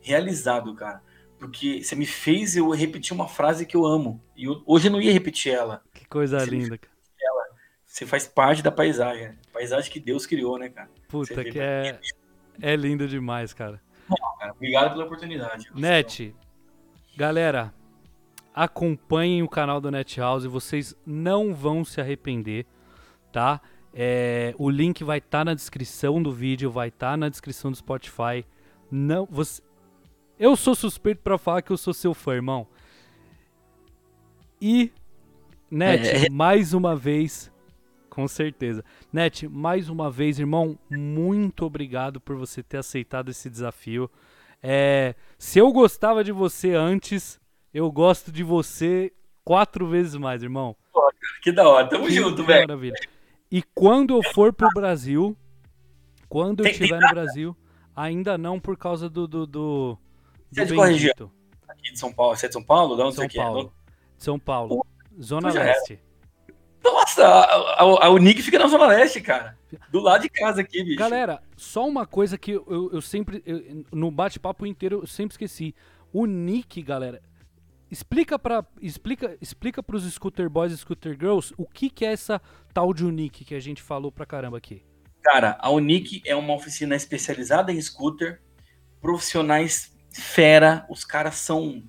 realizado, cara. Porque você me fez eu repetir uma frase que eu amo. E eu, hoje eu não ia repetir ela. Que coisa você linda, cara. Ela. Você faz parte da paisagem. Paisagem que Deus criou, né, cara? Puta, que é. É lindo demais, cara. cara obrigado pela oportunidade. Net, galera, acompanhem o canal do Net House, vocês não vão se arrepender, tá? É, o link vai estar tá na descrição do vídeo, vai estar tá na descrição do Spotify. Não, você, eu sou suspeito para falar que eu sou seu fã, irmão. E Net, é. mais uma vez, com certeza. Net, mais uma vez, irmão, muito obrigado por você ter aceitado esse desafio. É, se eu gostava de você antes, eu gosto de você quatro vezes mais, irmão. Que da hora, tamo que junto, velho. Maravilha. E quando eu for pro Brasil, quando eu estiver no Brasil, ainda não por causa do. do, do, do é de? Aqui de São Paulo. Você é de São Paulo? De onde São você Paulo. É? São Paulo. Zona Leste. Nossa, a, a, a Unique fica na Zona Leste, cara. Do lado de casa aqui, bicho. Galera, só uma coisa que eu, eu sempre. Eu, no bate-papo inteiro eu sempre esqueci. O Nick, galera. Explica para explica explica para os scooter boys e scooter girls o que, que é essa tal de Unique que a gente falou pra caramba aqui. Cara, a Unique é uma oficina especializada em scooter, profissionais fera, os caras são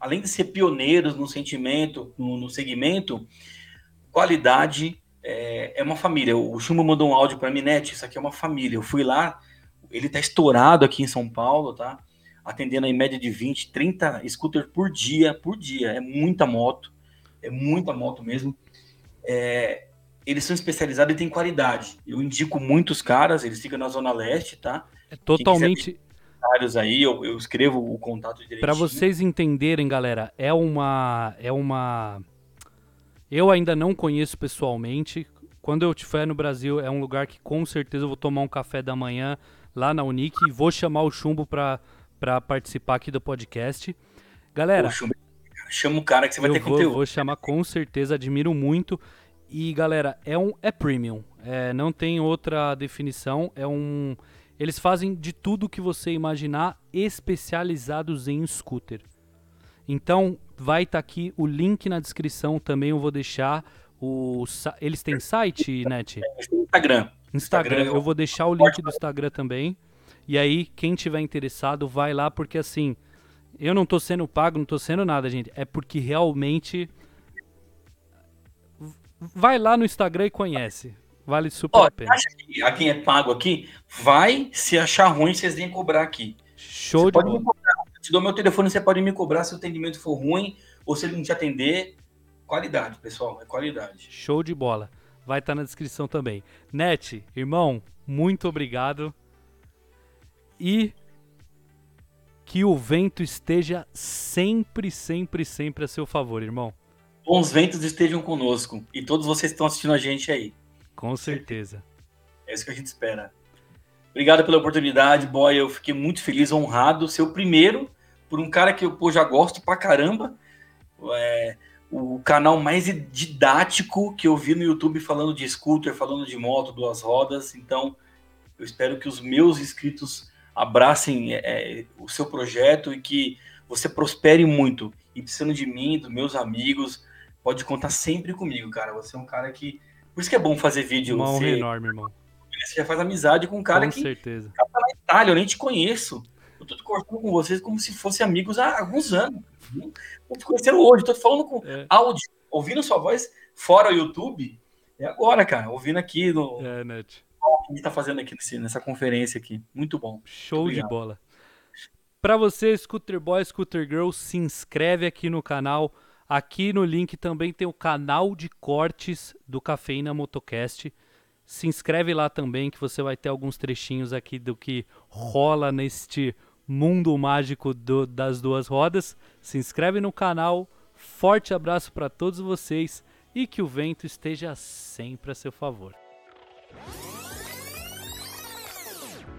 além de ser pioneiros no sentimento, no, no segmento, qualidade é, é, uma família. O Chumbo mandou um áudio para mim, Net, isso aqui é uma família. Eu fui lá, ele tá estourado aqui em São Paulo, tá? Atendendo em média de 20, 30 scooters por dia, por dia. É muita moto, é muita moto mesmo. É, eles são especializados e têm qualidade. Eu indico muitos caras, eles ficam na Zona Leste, tá? É totalmente aí, eu, eu escrevo o contato direitinho. Para vocês entenderem, galera, é uma é uma eu ainda não conheço pessoalmente. Quando eu estiver no Brasil, é um lugar que com certeza eu vou tomar um café da manhã lá na Unique e vou chamar o Chumbo para para participar aqui do podcast. Galera, Chumbo, chama o cara que você vai ter vou, conteúdo. Vou chamar com certeza, admiro muito. E galera, é um é premium, é, não tem outra definição, é um eles fazem de tudo que você imaginar, especializados em scooter. Então, vai estar tá aqui o link na descrição também, eu vou deixar. O, eles têm site, Net? Instagram. Instagram. Eu vou deixar o link do Instagram também. E aí, quem tiver interessado, vai lá, porque assim, eu não tô sendo pago, não tô sendo nada, gente. É porque realmente. Vai lá no Instagram e conhece. Vale super Ó, a pena. Que a quem é pago aqui, vai, se achar ruim, vocês vêm cobrar aqui. Show você de bola. Te dou meu telefone, você pode me cobrar se o atendimento for ruim ou se ele não te atender. Qualidade, pessoal, é qualidade. Show de bola. Vai estar tá na descrição também. Net, irmão, muito obrigado. E que o vento esteja sempre, sempre, sempre a seu favor, irmão. Bons ventos estejam conosco. E todos vocês que estão assistindo a gente aí. Com certeza. É isso que a gente espera. Obrigado pela oportunidade, boy. Eu fiquei muito feliz, honrado. Ser o primeiro por um cara que eu pô, já gosto pra caramba. É, o canal mais didático que eu vi no YouTube falando de scooter, falando de moto, duas rodas. Então, eu espero que os meus inscritos abracem é, o seu projeto e que você prospere muito. E precisando de mim, dos meus amigos, pode contar sempre comigo, cara. Você é um cara que por isso que é bom fazer vídeo. Uma honra enorme, irmão. Você já faz amizade com um cara com que certeza. tá na Itália, eu nem te conheço. Eu tô te cortando com vocês como se fossem amigos há alguns anos. Eu te conhecendo hoje, tô falando com é. áudio, ouvindo sua voz fora o YouTube. É agora, cara, ouvindo aqui no. É, Net. O que a gente tá fazendo aqui nesse, nessa conferência aqui. Muito bom. Show Muito de bola. Para você, Scooter Boy, Scooter Girl, se inscreve aqui no canal Aqui no link também tem o canal de cortes do Cafeína Motocast. Se inscreve lá também que você vai ter alguns trechinhos aqui do que rola neste mundo mágico do, das duas rodas. Se inscreve no canal. Forte abraço para todos vocês e que o vento esteja sempre a seu favor.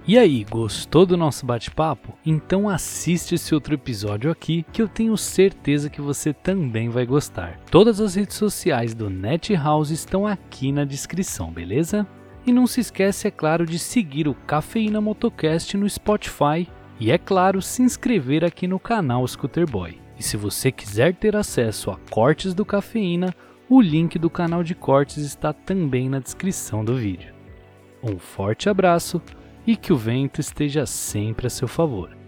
E aí, gostou do nosso bate-papo? Então assiste esse outro episódio aqui que eu tenho certeza que você também vai gostar. Todas as redes sociais do Net House estão aqui na descrição, beleza? E não se esquece, é claro, de seguir o Cafeína Motocast no Spotify e, é claro, se inscrever aqui no canal Scooter Boy. E se você quiser ter acesso a cortes do Cafeína, o link do canal de cortes está também na descrição do vídeo. Um forte abraço e que o vento esteja sempre a seu favor.